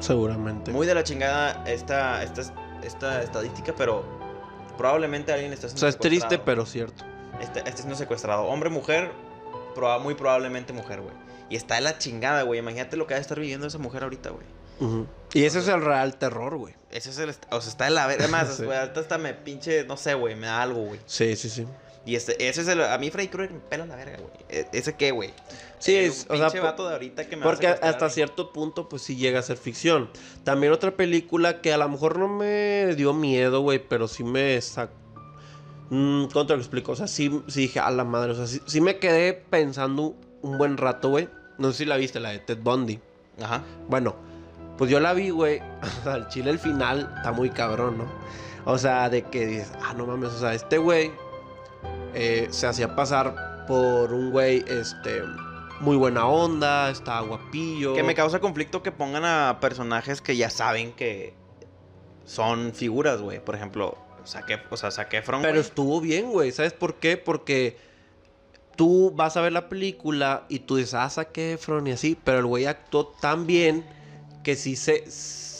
Seguramente. Muy de la chingada esta, esta, esta estadística, pero probablemente alguien está o siendo sea, es triste, pero cierto. Este, este siendo secuestrado. Hombre, mujer, proba- muy probablemente mujer, güey. Y está de la chingada, güey. Imagínate lo que va a estar viviendo esa mujer ahorita, güey. Ujú. Y ese es el real terror, güey. Ese es el... O sea, está de la verga. Además, Sí. güey, hasta me pinche... No sé, güey. Me da algo, güey. Sí, sí, sí. Y este, ese es el... A mí Freddy Krueger me pela la verga, güey. E- ¿Ese qué, güey? Sí, es, o sea, vato de ahorita que me Porque hasta cierto punto, pues sí llega a ser ficción. También otra película que a lo mejor no me dio miedo, güey, pero sí me sacó. ¿Cómo te lo explico? O sea, sí, sí dije, a la madre. O sea, sí, sí me quedé pensando un buen rato, güey. No sé si la viste, la de Ted Bundy. Ajá. Bueno, pues yo la vi, güey. O sea, el chile el final está muy cabrón, ¿no? O sea, de que dices, ah, no mames, o sea, este güey eh, se hacía pasar por un güey, este, muy buena onda, estaba guapillo. Que me causa conflicto que pongan a personajes que ya saben que son figuras, güey. Por ejemplo, Ef- o sea, Efron, Pero estuvo bien, güey. ¿Sabes por qué? Porque tú vas a ver la película y tú dices, ah, Zac Efron y así, pero el güey actuó tan bien que sí se...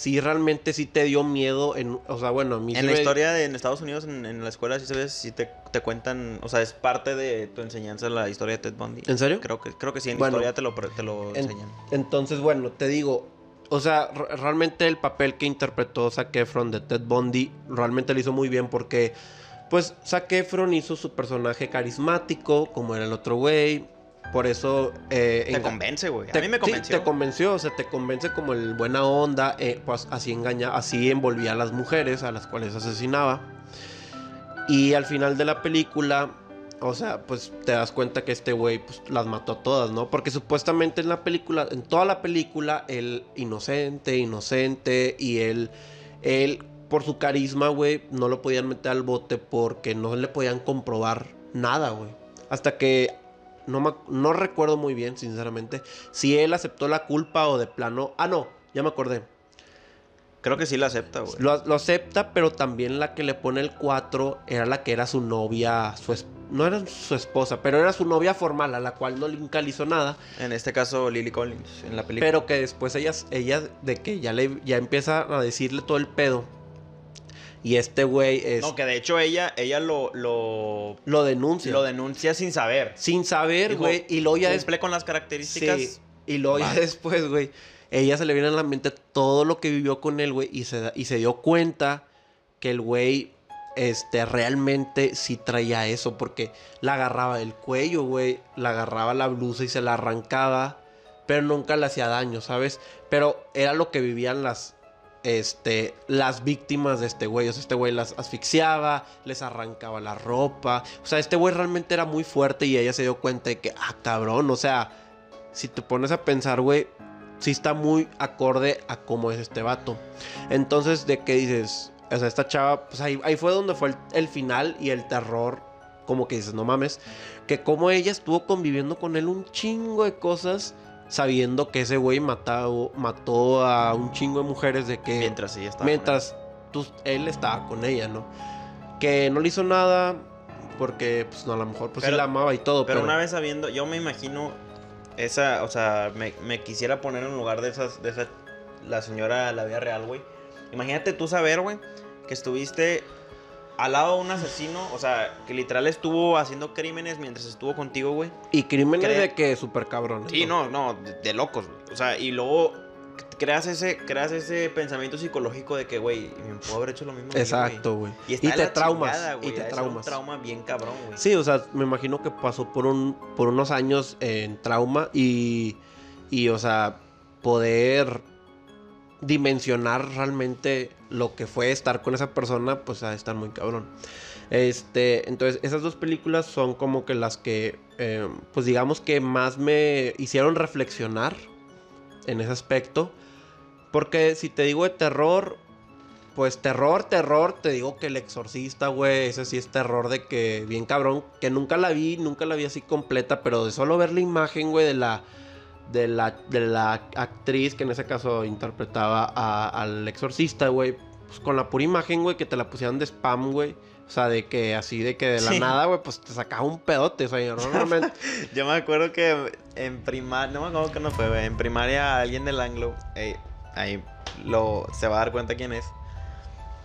Sí, realmente sí te dio miedo en... O sea, bueno, a mí sí En la me- historia de en Estados Unidos, en, en la escuela, sí se ve, sí te, te cuentan, o sea, es parte de tu enseñanza la historia de Ted Bundy. ¿En serio? Creo que, creo que sí, en Bueno, historia te lo, te lo En- enseñan. Entonces, bueno, te digo, o sea, re- realmente el papel que interpretó Zac Efron de Ted Bundy realmente lo hizo muy bien porque, pues, Zac Efron hizo su personaje carismático, como era el otro güey, por eso... eh, Te convence, güey. A te- mí me sí, convenció. te convenció, o sea, te convence como el buena onda, eh, pues así engaña, así envolvía a las mujeres a las cuales asesinaba. Y al final de la película, o sea, pues te das cuenta que este güey pues, las mató a todas, ¿no? Porque supuestamente en la película, en toda la película, él inocente, inocente, y él, él por su carisma, güey, no lo podían meter al bote porque no le podían comprobar nada, güey. Hasta que no, me no recuerdo muy bien, sinceramente, si él aceptó la culpa o de plano. Ah, no, ya me acordé. Creo que sí la acepta, güey. Lo, lo acepta, pero también la que le pone el 4 era la que era su novia, su no era su esposa, pero era su novia formal, a la cual no le hizo nada, En este caso, Lily Collins, en la película. pero que después ella, ella de que ya le ya empieza a decirle todo el pedo. Y este güey es, No, que de hecho ella, ella lo, lo, lo denuncia. lo denuncia sin saber. sin saber, güey, y luego ya Cumple con las características. Sí, y luego ya después, güey, ella se le viene a la mente todo lo que vivió con él, güey, y se, y se dio cuenta que el güey, este, realmente sí traía eso, porque la agarraba del cuello, güey, la agarraba la blusa y se la arrancaba, pero nunca le hacía daño, ¿sabes? Pero era lo que vivían las, este, las víctimas de este güey, o sea, este güey las asfixiaba, les arrancaba la ropa, o sea, este güey realmente era muy fuerte y ella se dio cuenta de que, ah, cabrón, o sea, si te pones a pensar, güey, sí está muy acorde a cómo es este vato. Entonces, ¿de qué dices? O sea, esta chava, pues ahí, ahí fue donde fue el, el final y el terror, como que dices, no mames, que como ella estuvo conviviendo con él un chingo de cosas, sabiendo que ese güey matado, mató a un chingo de mujeres de que... Mientras ella estaba. mientras tú- él estaba con ella, ¿no? Que no le hizo nada porque, pues, no, a lo mejor, pues, sí Pero- la amaba y todo, Pero pero... una vez sabiendo, yo me imagino esa, o sea, me, me quisiera poner en lugar de esas, de esa, la señora la vida real, güey. Imagínate tú saber, güey, que estuviste al lado de un asesino, o sea, que literal estuvo haciendo crímenes mientras estuvo contigo, güey. Y crímenes Cre- de que súper cabrón. Sí, no, no, de, de locos, güey. O sea, y luego creas ese, creas ese pensamiento psicológico de que, güey, me puedo haber hecho lo mismo. Exacto, güey. Y, Y, te traumas. chingada, güey, y te traumas. un trauma bien cabrón, güey. Sí, o sea, me imagino que pasó por un por unos años en trauma y y, o sea, poder dimensionar realmente lo que fue estar con esa persona, pues a estar muy cabrón. Este, entonces, esas dos películas son como que las que, eh, pues digamos que más me hicieron reflexionar en ese aspecto. Porque si te digo de terror, pues terror, terror, te digo que el exorcista, güey, ese sí es terror de que bien cabrón, que nunca la vi, nunca la vi así completa, pero de solo ver la imagen, güey, de la de la, de la actriz que en ese caso interpretaba al exorcista, güey, pues con la pura imagen, güey, que te la pusieran de spam, güey. O sea, de que así, de que de la nada, güey, pues te sacaba un pedote, o sea, normalmente... Yo me acuerdo que en primaria, no me acuerdo que no fue, güey, en primaria alguien del anglo, ahí lo, se va a dar cuenta quién es.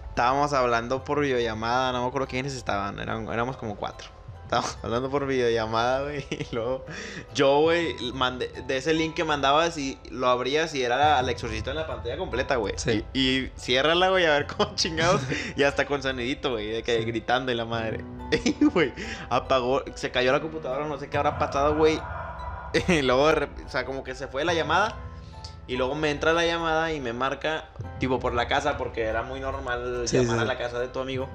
Estábamos hablando por videollamada, no me acuerdo quiénes estaban, eran, éramos como cuatro. Estábamos hablando por videollamada, güey. Y luego yo, güey, mandé de ese link que mandabas y lo abrías y era al exorcista en la pantalla completa, güey. Sí. Y, y ciérrala, güey, a ver cómo chingados. y hasta con sonidito, güey, de que gritando y la madre. Y, güey, apagó, se cayó la computadora, no sé qué habrá pasado, güey. Y luego, o sea, como que se fue la llamada. Y luego me entra la llamada y me marca, tipo por la casa, porque era muy normal llamar a la casa de tu amigo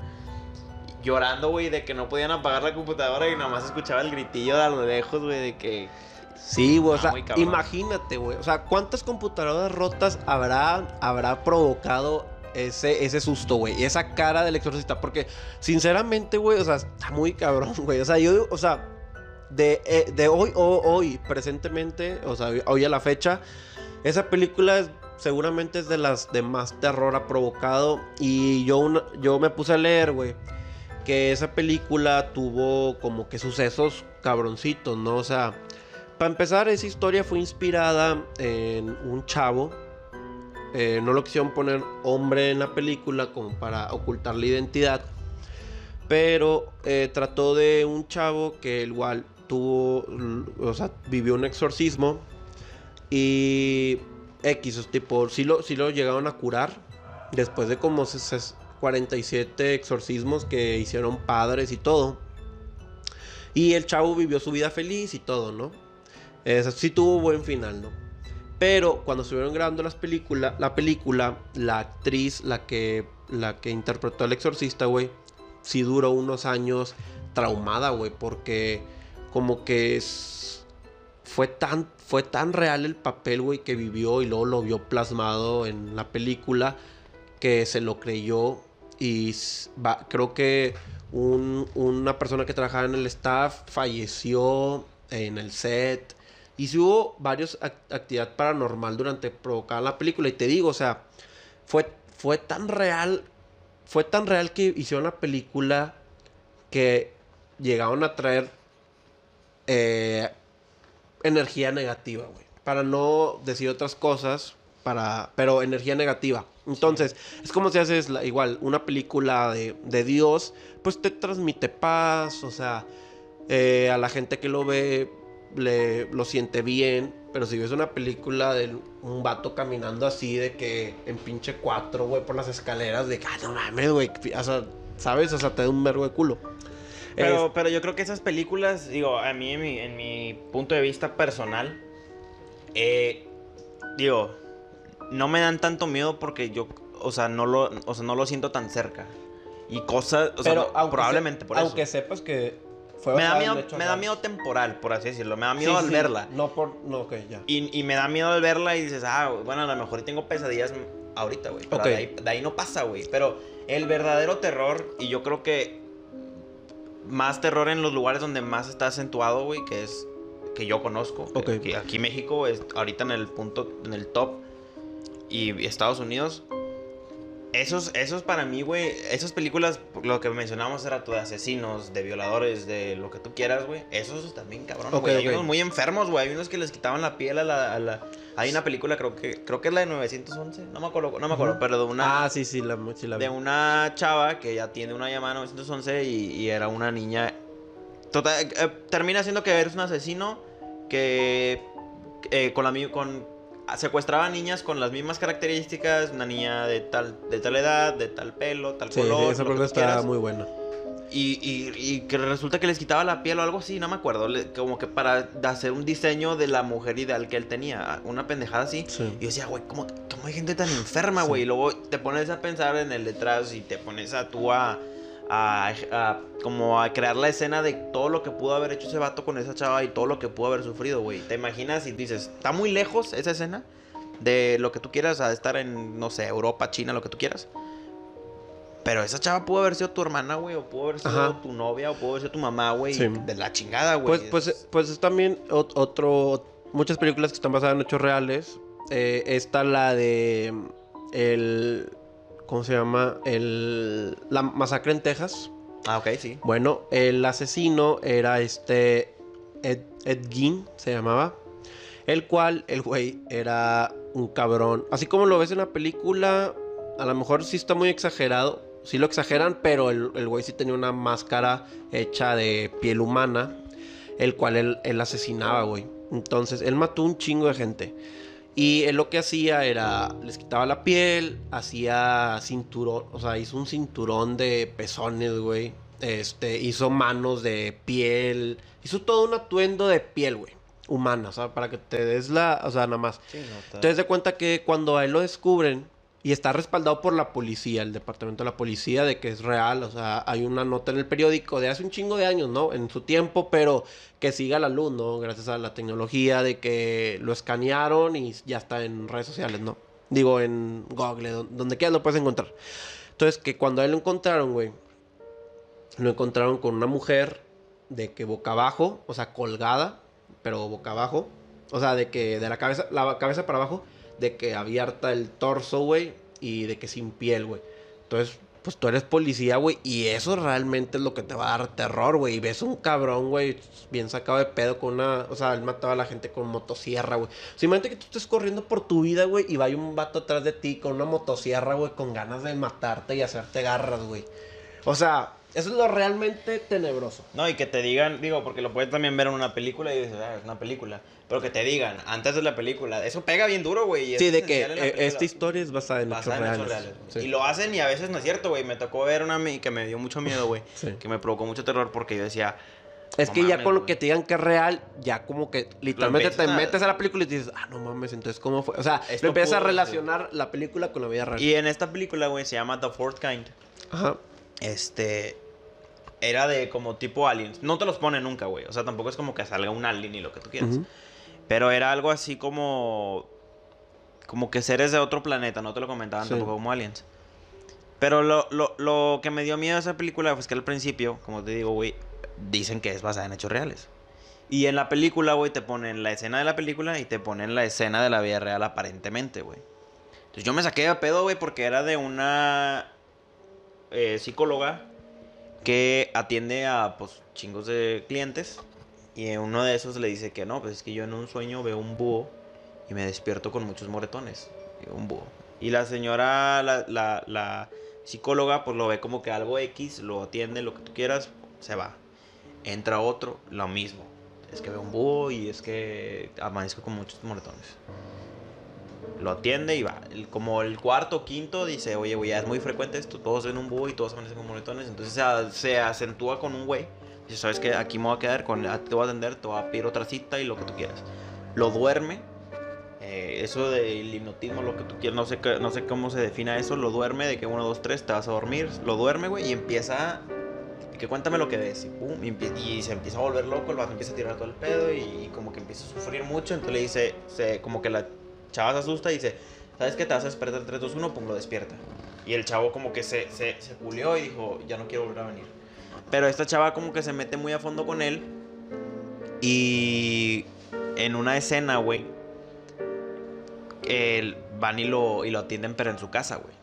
llorando, güey, de que no podían apagar la computadora y nomás escuchaba el gritillo de a lo lejos, güey, de que... Sí, güey, o sea, imagínate, güey, o sea, ¿cuántas computadoras rotas habrá, habrá provocado ese, ese susto, güey? Esa cara del exorcista, porque sinceramente, güey, o sea, está muy cabrón, güey, o sea, yo, o sea, de, eh, de hoy, hoy, presentemente, o sea, hoy a la fecha, esa película seguramente es de las de más terror ha provocado y yo, yo me puse a leer, güey que esa película tuvo como que sucesos cabroncitos, ¿no? O sea, para empezar, esa historia fue inspirada en un chavo. Eh, no lo quisieron poner hombre en la película como para ocultar la identidad. Pero eh, trató de un chavo que igual tuvo, o sea, vivió un exorcismo. Y X, tipo, sí lo, sí lo llegaron a curar. Después de como se, 47 exorcismos que hicieron padres y todo. Y el chavo vivió su vida feliz y todo, ¿no? Sí tuvo buen final, ¿no? Pero cuando estuvieron grabando las películas, la película, la actriz, la que, la que interpretó al exorcista, güey, sí duró unos años traumada, güey, porque como que es, fue tan, fue tan real el papel, güey, que vivió y luego lo vio plasmado en la película que se lo creyó y creo que una persona que trabajaba en el staff falleció en el set. Y si hubo varios actividad paranormal durante provocar la película. Y te digo, o sea, fue, fue tan real. Fue tan real que hicieron la película que llegaron a traer eh, energía negativa, güey. Para no decir otras cosas, para, pero energía negativa. Entonces, es como si haces igual una película de, de, Dios, pues te transmite paz, o sea, eh, a la gente que lo ve le, lo siente bien, pero si ves una película de un vato caminando así, de que en pinche cuatro, güey, por las escaleras, de que, ah, no mames, güey, o sea, ¿sabes? O sea, te da un vergo de culo. Pero, pero yo creo que esas películas, digo, a mí, en mi, en mi punto de vista personal, eh, digo, no me dan tanto miedo porque yo, o sea, no lo, o sea, no lo siento tan cerca. Y cosas, o sea, probablemente por eso. Aunque sepas que fue me da miedo, me da miedo temporal, por así decirlo. Me da miedo al verla. No por, no, ok, ya. Y, y, me da miedo al verla y dices, ah, bueno, a lo mejor tengo pesadillas ahorita, güey. Pero de, ahí, de ahí no pasa, güey. Pero el verdadero terror, y yo creo que más terror en los lugares donde más está acentuado, güey, que es que yo conozco. Okay. Que, aquí México es ahorita en el punto, en el top y Estados Unidos. Esos, esos para mí, güey, esas películas, lo que mencionábamos era de asesinos, de violadores, de lo que tú quieras, güey. Esos también, cabrón, güey. Hay unos muy enfermos, güey. Hay unos que les quitaban la piel a la, Hay una película, creo que creo que es la de 911, no me acuerdo, no me acuerdo, pero de una... Ah, sí, sí, la, sí De una chava que ya tiene una llamada 911 y, era una niña... Total, eh, termina siendo que eres un asesino que... Eh, con, la, con secuestraba niñas con las mismas características, una niña de tal, de tal edad, de tal pelo, tal color. Sí, esa película está muy buena. Y, y, y que resulta que les quitaba la piel o algo así, no me acuerdo. le- como que para hacer un diseño de la mujer ideal que él tenía. Una pendejada así. Sí. Y yo decía, güey, ¿cómo, cómo hay gente tan enferma, Sí. güey? Y luego te pones a pensar en el detrás y te pones a tú a, a, a- como a crear la escena de todo lo que pudo haber hecho ese vato con esa chava y todo lo que pudo haber sufrido, güey. ¿Te imaginas y dices, está muy lejos esa escena de lo que tú quieras a estar en, no sé, Europa, China, lo que tú quieras? Pero esa chava pudo haber sido tu hermana, güey, o pudo haber sido Ajá. tu novia, o pudo haber sido tu mamá, güey. Sí. De la chingada, güey. Pues, pues, Es- pues es también ot- otro. Muchas películas que están basadas en hechos reales. Eh, está la de. El. ¿Cómo se llama? El. La masacre en Texas. Ah, ok, sí. Bueno, el asesino era este. Ed, Ed Gein, se llamaba. El cual, el güey, era un cabrón. Así como lo ves en la película, a lo mejor sí está muy exagerado. Sí lo exageran, pero el, el güey sí tenía una máscara hecha de piel humana. El cual él, él asesinaba, güey. Entonces, él mató un chingo de gente. Y él lo que hacía era, les quitaba la piel, hacía cinturón, o sea, hizo un cinturón de pezones, güey. Este, hizo manos de piel, hizo todo un atuendo de piel, güey. Humana, o sea, para que te des la, o sea, nada más. Sí, no, Entonces de cuenta que cuando a él lo descubren y está respaldado por la policía, el departamento de la policía, de que es real, o sea, hay una nota en el periódico de hace un chingo de años, ¿no? En su tiempo, pero que siga la luz, ¿no? Gracias a la tecnología de que lo escanearon y ya está en redes sociales, ¿no? Digo, en Google, don- donde quieras lo puedes encontrar. Entonces, que cuando a él lo encontraron, güey, lo encontraron con una mujer de que boca abajo, o sea, colgada, pero boca abajo. O sea, de que de la cabeza, la cabeza para abajo, de que abierta el torso, güey, y de que sin piel, güey. Entonces, pues tú eres policía, güey, y eso realmente es lo que te va a dar terror, güey. Y ves un cabrón, güey, bien sacado de pedo con una, o sea, él mataba a la gente con motosierra, güey. O sea, imagínate que tú estés corriendo por tu vida, güey, y vaya un vato atrás de ti con una motosierra, güey, con ganas de matarte y hacerte garras, güey. O sea, eso es lo realmente tenebroso. No, y que te digan, digo, porque lo puedes también ver en una película y dices, ah, es una película. Pero que te digan, antes de la película, eso pega bien duro, güey. Sí, de que eh, esta historia es basada en Basada hechos en reales. hechos reales. Sí. Y lo hacen y a veces no es cierto, güey. Me tocó ver una que me dio mucho miedo, güey. Sí. Que me provocó mucho terror porque yo decía, Es No que ya con lo que te digan que es real, ya como que literalmente te a- metes a la película y dices, ah, no mames, entonces ¿cómo fue? O sea, Esto empiezas a relacionar la película con la vida real. y en esta película, güey, se llama The Fourth Kind. Ajá. Este. Era de como tipo aliens. No te los pone nunca, güey. O sea, tampoco es como que salga un alien y lo que tú quieras. Ujú. Pero era algo así como. Como que seres de otro planeta, no te lo comentaban Sí. tampoco como aliens. Pero lo, lo, lo que me dio miedo de esa película fue que al principio, como te digo, güey, dicen que es basada en hechos reales. Y en la película, güey, te ponen la escena de la película y te ponen la escena de la vida real aparentemente, güey. Entonces yo me saqué de pedo, güey, porque era de una eh, psicóloga que atiende a, pues, chingos de clientes. Y uno de esos le dice que no, pues es que yo en un sueño veo un búho y me despierto con muchos moretones. Y un búho. Y la señora, la, la, la psicóloga, pues lo ve como que algo X, lo atiende, lo que tú quieras, se va. Entra otro, lo mismo. Es que veo un búho y es que amanezco con muchos moretones. Lo atiende y va. Como el cuarto quinto dice, oye, güey, ya es muy frecuente esto. Todos ven un búho y todos amanecen con moretones. Entonces se acentúa con un güey. Dice, ¿sabes qué? Aquí me voy a quedar, con, a ti te voy a atender, te voy a pedir otra cita y lo que tú quieras. Lo duerme. eh, eso del hipnotismo, lo que tú quieras, no sé, no sé cómo se defina eso. Lo duerme de que uno, dos, tres, te vas a dormir. Lo duerme, güey, y empieza... Que cuéntame lo que ves. Y, pum, y se empieza a volver loco, el vato empieza a tirar todo el pedo y, y como que empieza a sufrir mucho. Entonces le dice, se, como que la chava se asusta y dice, ¿sabes qué? Te vas a despertar 3, 2, 1, pum, lo despierta. Y el chavo como que se, se, se culió y dijo, ya no quiero volver a venir. Pero esta chava como que se mete muy a fondo con él. Y en una escena, güey, van y lo, y lo atienden, pero en su casa, güey.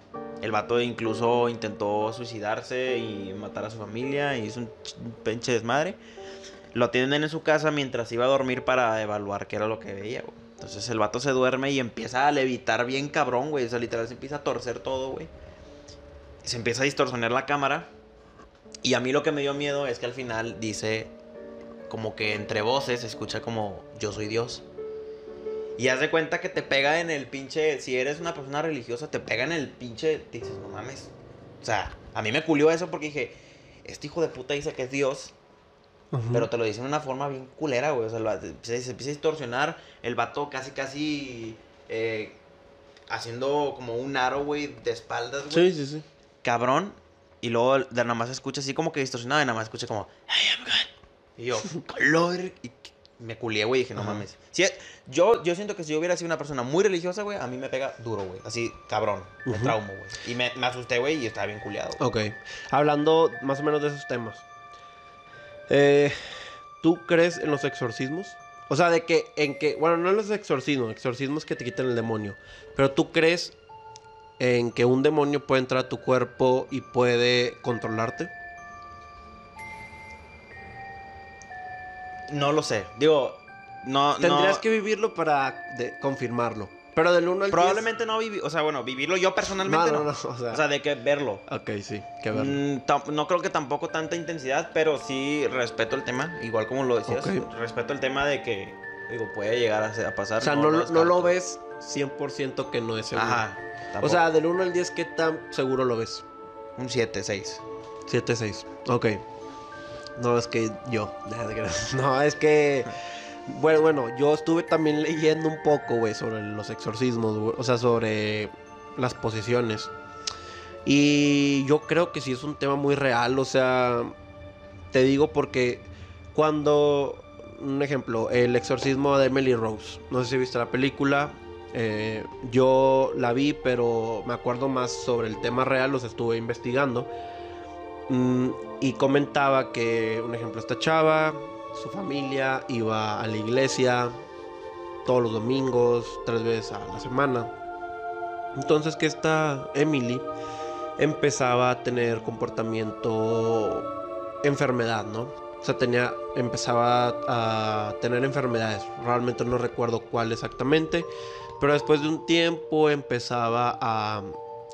El vato incluso intentó suicidarse y matar a su familia y ch- un pinche desmadre. Lo atienden en su casa mientras iba a dormir para evaluar qué era lo que veía, güey. Entonces el vato se duerme y empieza a levitar bien cabrón, güey. O sea, literal se empieza a torcer todo, güey. Se empieza a distorsionar la cámara. Y a mí lo que me dio miedo es que al final dice, como que entre voces se escucha como, yo soy Dios. Y haz de cuenta que te pega en el pinche, si eres una persona religiosa, te pega en el pinche, te dices, no mames. O sea, a mí me culió eso porque dije, este hijo de puta dice que es Dios, pero te lo dice de una forma bien culera, güey. O sea, lo- se, se empieza a distorsionar. El vato casi, casi eh, haciendo como un aro, güey, de espaldas, güey. Sí, sí, sí. Cabrón. Y luego de nada más escucha así como que distorsionado y nada más escucha como, I am God. Y yo, color. Y me culié, güey. y Dije, no Ajá. mames. Si es- yo, yo siento que si yo hubiera sido una persona muy religiosa, güey, a mí me pega duro, güey. Así, cabrón. Me Ujú. traumo, güey. Y me, me asusté, güey, y estaba bien culiado. güey. Ok. Hablando más o menos de esos temas. Eh, ¿Tú crees en los exorcismos? O sea, de que, en que, bueno, no en los exorcismos, exorcismos que te quitan el demonio. Pero tú crees en que un demonio puede entrar a tu cuerpo y puede controlarte? No lo sé. Digo, no. Tendrías no, que vivirlo para confirmarlo. Pero del 1 al 10. Probablemente no vivir. O sea, bueno, vivirlo yo personalmente No, no. no. O sea, O sea, de que verlo. ok, sí, que ver. Mm, no creo que tampoco tanta intensidad, pero sí respeto el tema, igual como lo decías. Respeto el tema de que, digo, puede llegar a, pasar. o sea, no, lo ves 100% que no es seguro. Ajá. O tampoco. sea, del 1 al 10, ¿qué tan seguro lo ves? un 7, 6. 7, 6. Ok. No, es que yo. No, es que. Bueno, bueno, yo estuve también leyendo un poco, güey, sobre los exorcismos, güey, o sea, sobre las posesiones. Y yo creo que sí es un tema muy real, o sea, te digo porque cuando, un ejemplo, el exorcismo de Emily Rose, no sé si viste la película, eh, yo la vi, pero me acuerdo más sobre el tema real, los estuve investigando. Mm, y comentaba que, un ejemplo, esta chava, su familia iba a la iglesia todos los domingos, tres veces a la semana. Entonces que esta Emily empezaba a tener comportamiento enfermedad, ¿no? O sea, tenía, empezaba a tener enfermedades. Realmente no recuerdo cuál exactamente. Pero después de un tiempo empezaba a,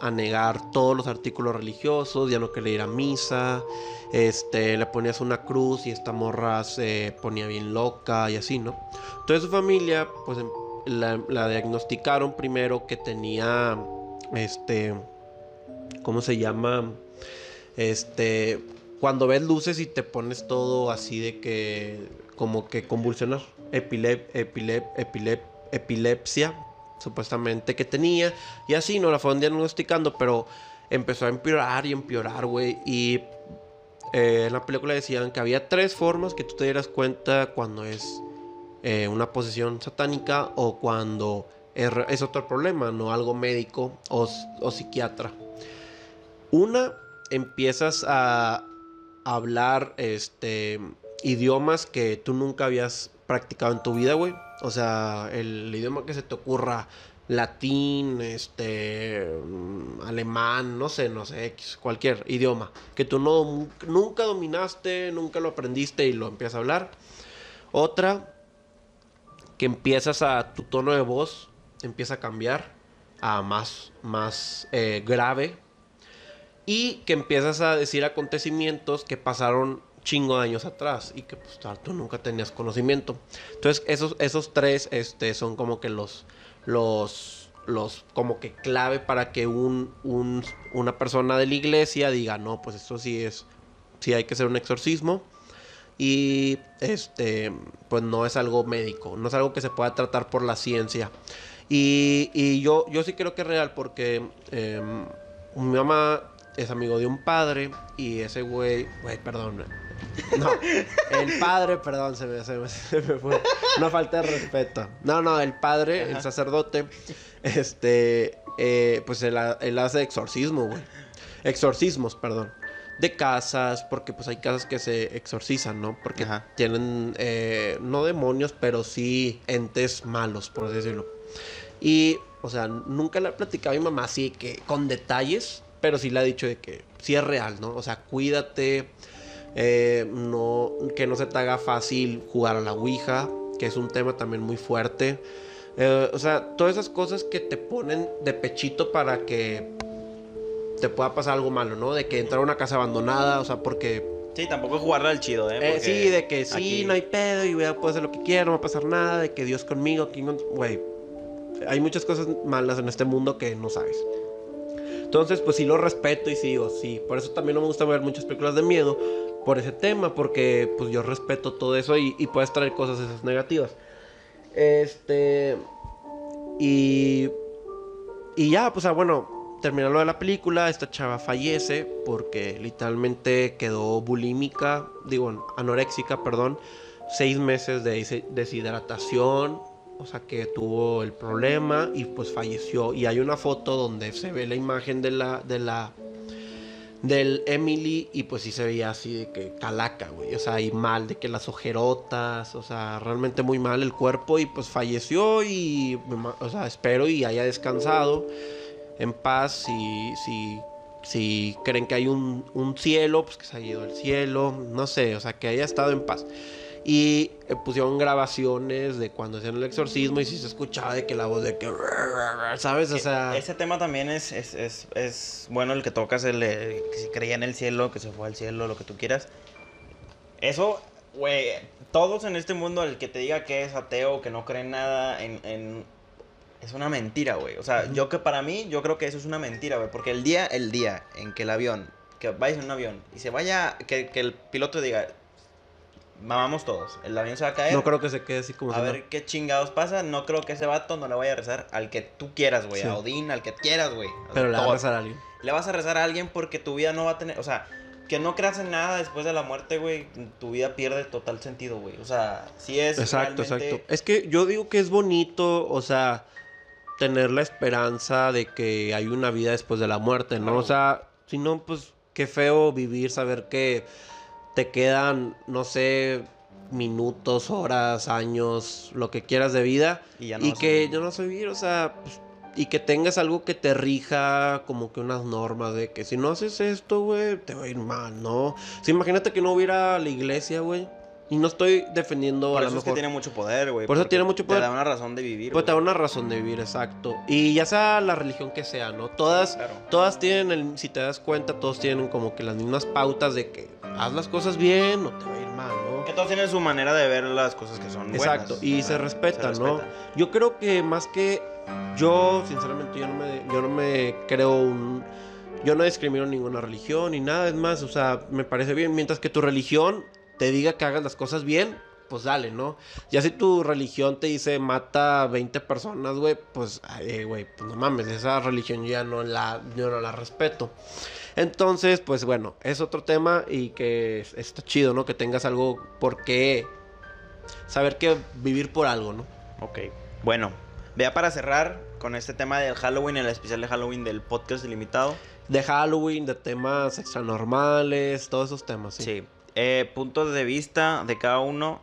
a negar todos los artículos religiosos, ya no quería ir a misa. Este, le ponías una cruz y esta morra se ponía bien loca y así, ¿no? Entonces su familia, pues em- la, diagnosticaron primero que tenía, este, ¿cómo se llama? Este, cuando ves luces y te pones todo así de que, como que convulsionar, Epilep, epilep, epilep, epilepsia, supuestamente que tenía, y así, ¿no? La fueron diagnosticando, pero empezó a empeorar y empeorar, güey, y eh, en la película decían que había tres formas que tú te dieras cuenta cuando es eh, una posesión satánica o cuando es, es otro problema, no algo médico o, o psiquiatra. Una, empiezas a hablar este, idiomas que tú nunca habías practicado en tu vida, güey. O sea, el idioma que se te ocurra, latín, este, mm, alemán, no sé, no sé, X, cualquier idioma que tú no, nunca dominaste, nunca lo aprendiste y lo empiezas a hablar. Otra, que empiezas a, tu tono de voz empieza a cambiar a más, más eh, grave y que empiezas a decir acontecimientos que pasaron chingo de años atrás y que pues tú nunca tenías conocimiento. Entonces esos, esos tres este, son como que los, los, los como que clave para que un, un- una persona de la iglesia diga, no, pues esto sí es, sí hay que hacer un exorcismo. Y este, pues no es algo médico, no es algo que se pueda tratar por la ciencia. Y, y yo, yo sí creo que es real porque em, mi mamá es amigo de un padre y ese güey, güey, perdón. No, el padre, perdón, se me, se me- se me fue. Una falta de respeto. No, no, el padre, el sacerdote, este, eh, pues él, ha- él hace exorcismo, güey. Exorcismos, perdón. De casas, porque pues hay casas que se exorcizan, ¿no? Porque Ajá. tienen, eh, no demonios, pero sí entes malos, por decirlo. Y, o sea, nunca le he platicado a mi mamá así que con detalles, pero sí le ha dicho de que sí es real, ¿no? O sea, cuídate, eh, no, que no se te haga fácil jugar a la Ouija, que es un tema también muy fuerte. Eh, o sea, todas esas cosas que te ponen de pechito para que te pueda pasar algo malo, ¿no? De que entrar a una casa abandonada, o sea, porque Sí, tampoco jugarla al chido, ¿eh? eh, sí, de que sí, aquí- no hay pedo y voy a poder hacer lo que quiero, no va a pasar nada, de que Dios conmigo, güey. Hay muchas cosas malas en este mundo que no sabes. Entonces pues sí lo respeto y sí digo, sí. Por eso también no me gusta ver muchas películas de miedo por ese tema, porque pues yo respeto todo eso y, puedes traer cosas esas negativas. Este. Y. Y ya, pues bueno, de la película, esta chava fallece porque literalmente quedó bulímica, digo, anoréxica, perdón, seis meses de deshid- deshidratación, o sea que tuvo el problema y pues falleció. Y hay una foto donde se ve la imagen de la, de la, del Emily y pues sí se veía así de que calaca, güey, o sea, y mal, de que las ojerotas, o sea, realmente muy mal el cuerpo y pues falleció y, o sea, espero y haya descansado en paz si, si, si creen que hay un, un cielo, pues que se haya ido al cielo, no sé, o sea, que haya estado en paz. Y eh, pusieron grabaciones de cuando hacían el exorcismo y sí se escuchaba de que la voz de que... ¿Sabes? O sea... Ese tema también es, es, es, es bueno el que tocas, el, de que si creía en el cielo, que se fue al cielo, lo que tú quieras. Eso, güey, todos en este mundo, el que te diga que es ateo, que no cree en nada, en, en- es una mentira, güey. O sea, yo que para mí, yo creo que eso es una mentira, güey. Porque el día, el día en que el avión, que vayas en un avión y se vaya, que, que el piloto diga, mamamos todos, el avión se va a caer. No creo que se quede así como A ver no- qué chingados pasa. No creo que ese vato no le vaya a rezar al que tú quieras, güey. Sí. A Odín, al que quieras, güey. Pero le va a rezar a alguien. Le vas a rezar a alguien porque tu vida no va a tener. O sea, que no creas en nada después de la muerte, güey. Tu vida pierde total sentido, güey. O sea, si es. Exacto, realmente- exacto. Es que yo digo que es bonito, o sea, tener la esperanza de que hay una vida después de la muerte, ¿no? Claro. O sea, si no, pues qué feo vivir, saber que te quedan, no sé, minutos, horas, años, lo que quieras de vida. Y ya no y vas a que yo no sé vivir, o sea, pues, y que tengas algo que te rija, como que unas normas de que si no haces esto, güey, te va a ir mal, ¿no? Sea, imagínate que no hubiera la iglesia, güey. Y no estoy defendiendo Por a lo eso es que mejor. tiene mucho poder, güey. Por eso tiene mucho poder. Te da una razón de vivir. Pues te da una razón de vivir, exacto. Y ya sea la religión que sea, ¿no? Todas, Claro. todas tienen, el, si te das cuenta, todos tienen como que las mismas pautas de que haz las cosas bien, no te va a ir mal, ¿no? Que todos tienen su manera de ver las cosas que son buenas. Exacto, y O se respeta, se ¿no? respeta. Yo creo que más que yo, sinceramente, yo no me, yo no me creo un... Yo no discrimino ninguna religión ni nada, es más, o sea, me parece bien, mientras que tu religión te diga que hagas las cosas bien, pues dale, ¿no? Ya si tu religión te dice mata a 20 personas, güey, pues, eh, güey, pues no mames, esa religión yo ya no la, yo no la respeto. Entonces, pues bueno, es otro tema y que es- está chido, ¿no? Que tengas algo por qué saber que vivir por algo, ¿no? Ok. Bueno, vea para cerrar con este tema del Halloween, el especial de Halloween del podcast ilimitado. De Halloween, de temas extranormales, todos esos temas, sí. Sí. Eh, puntos de vista de cada uno.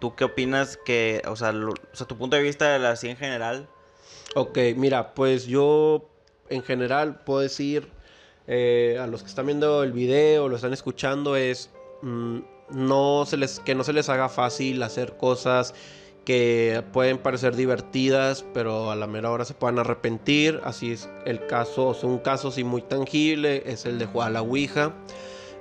¿Tú qué opinas que, o sea, lo- o sea, tu punto de vista de la así en general? Ok, mira, pues yo en general puedo decir eh, a los que están viendo el video, lo están escuchando, es mm, que no se les haga fácil hacer cosas que pueden parecer divertidas, pero a la mera hora se puedan arrepentir. Así es el caso, o un caso sí muy tangible, es el de jugar a la Ouija.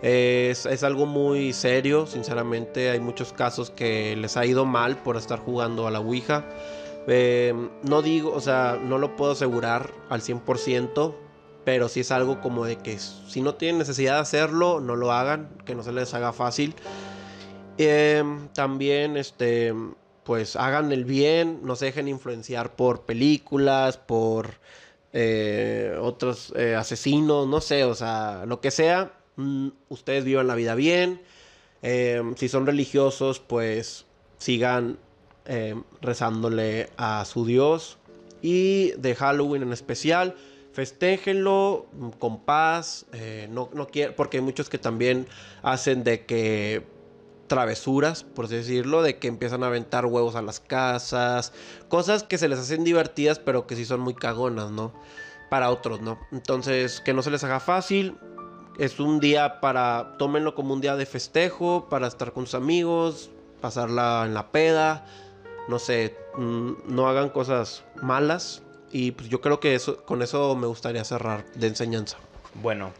Es, algo muy serio, sinceramente. Hay muchos casos que les ha ido mal por estar jugando a la Ouija. Eh, no digo, o sea, no lo puedo asegurar al 100%, pero sí es algo como de que si no tienen necesidad de hacerlo, no lo hagan, que no se les haga fácil. Eh, también, este, pues hagan el bien, no se dejen influenciar por películas, por eh, otros eh, asesinos, no sé, o sea, lo que sea, mm, ustedes vivan la vida bien. Eh, si son religiosos, pues sigan eh, rezándole a su Dios. Y de Halloween en especial, festéjenlo con paz. eh, no, no quiero, porque hay muchos que también hacen de que travesuras, por así decirlo, de que empiezan a aventar huevos a las casas, cosas que se les hacen divertidas, pero que sí son muy cagonas, ¿no? Para otros, ¿no? Entonces, que no se les haga fácil. Es un día para, tómenlo como un día de festejo, para estar con sus amigos, pasarla en la peda, no sé, mm, no hagan cosas malas. Y pues yo creo que eso, con eso me gustaría cerrar de enseñanza. Bueno,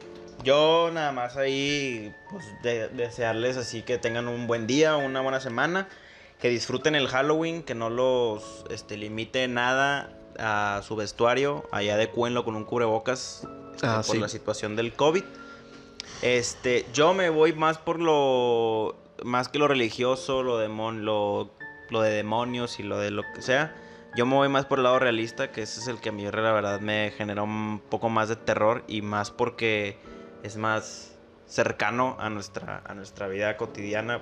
yo nada más ahí, pues de- desearles así que tengan un buen día, una buena semana, que disfruten el Halloween, que no los este, limite nada a su vestuario, allá adecúenlo con un cubrebocas este, Ah, por sí. la situación del COVID. Este, yo me voy más por lo más que lo religioso, lo demon, lo, lo de demonios y lo de lo que sea. Yo me voy más por el lado realista, que ese es el que a mí la verdad me genera un poco más de terror y más porque es más cercano a nuestra, a nuestra vida cotidiana,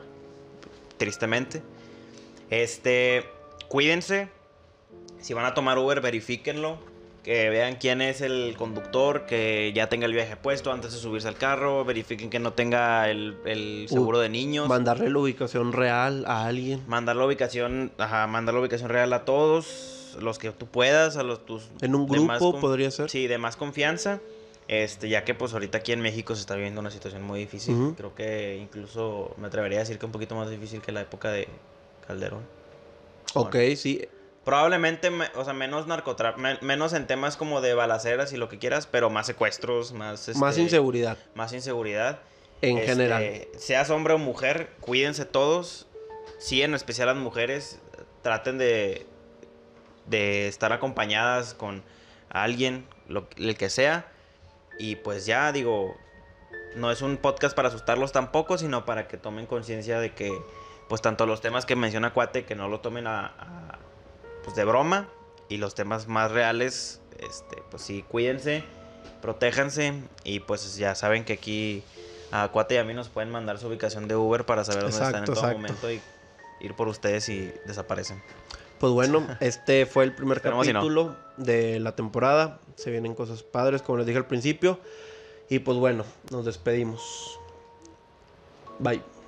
tristemente. Este, cuídense. Si van a tomar Uber, verifíquenlo. Que vean quién es el conductor, que ya tenga el viaje puesto antes de subirse al carro. Verifiquen que no tenga el, el seguro de niños. Mandarle la ubicación real a alguien. mandar la ubicación, ajá, mandar la ubicación real a todos, los que tú puedas, a los tus En un grupo con- podría ser. Sí, de más confianza. Este, ya que pues ahorita aquí en México se está viviendo una situación muy difícil. Creo que incluso me atrevería a decir que un poquito más difícil que la época de Calderón. Ok, sí. Probablemente, me- o sea, menos narcotráfico, menos en temas como de balaceras y lo que quieras, pero más secuestros, más... Más este, inseguridad Más inseguridad. en Este, general. Seas hombre o mujer, cuídense todos. Sí, en especial las mujeres, traten de, de estar acompañadas con alguien, lo, el que sea. Y pues ya, digo, no es un podcast para asustarlos tampoco, sino para que tomen conciencia de que, pues tanto los temas que menciona Cuate, que no lo tomen a, a, pues de broma, y los temas más reales, este, pues sí, cuídense, protéjanse, y pues ya saben que aquí a Cuate y a mí nos pueden mandar su ubicación de Uber para saber dónde están en todo exacto. momento y ir por ustedes y desaparecen. Pues bueno, este fue el primer no. capítulo de la temporada. Se vienen cosas padres, como les dije al principio. Y pues bueno, nos despedimos. Bye.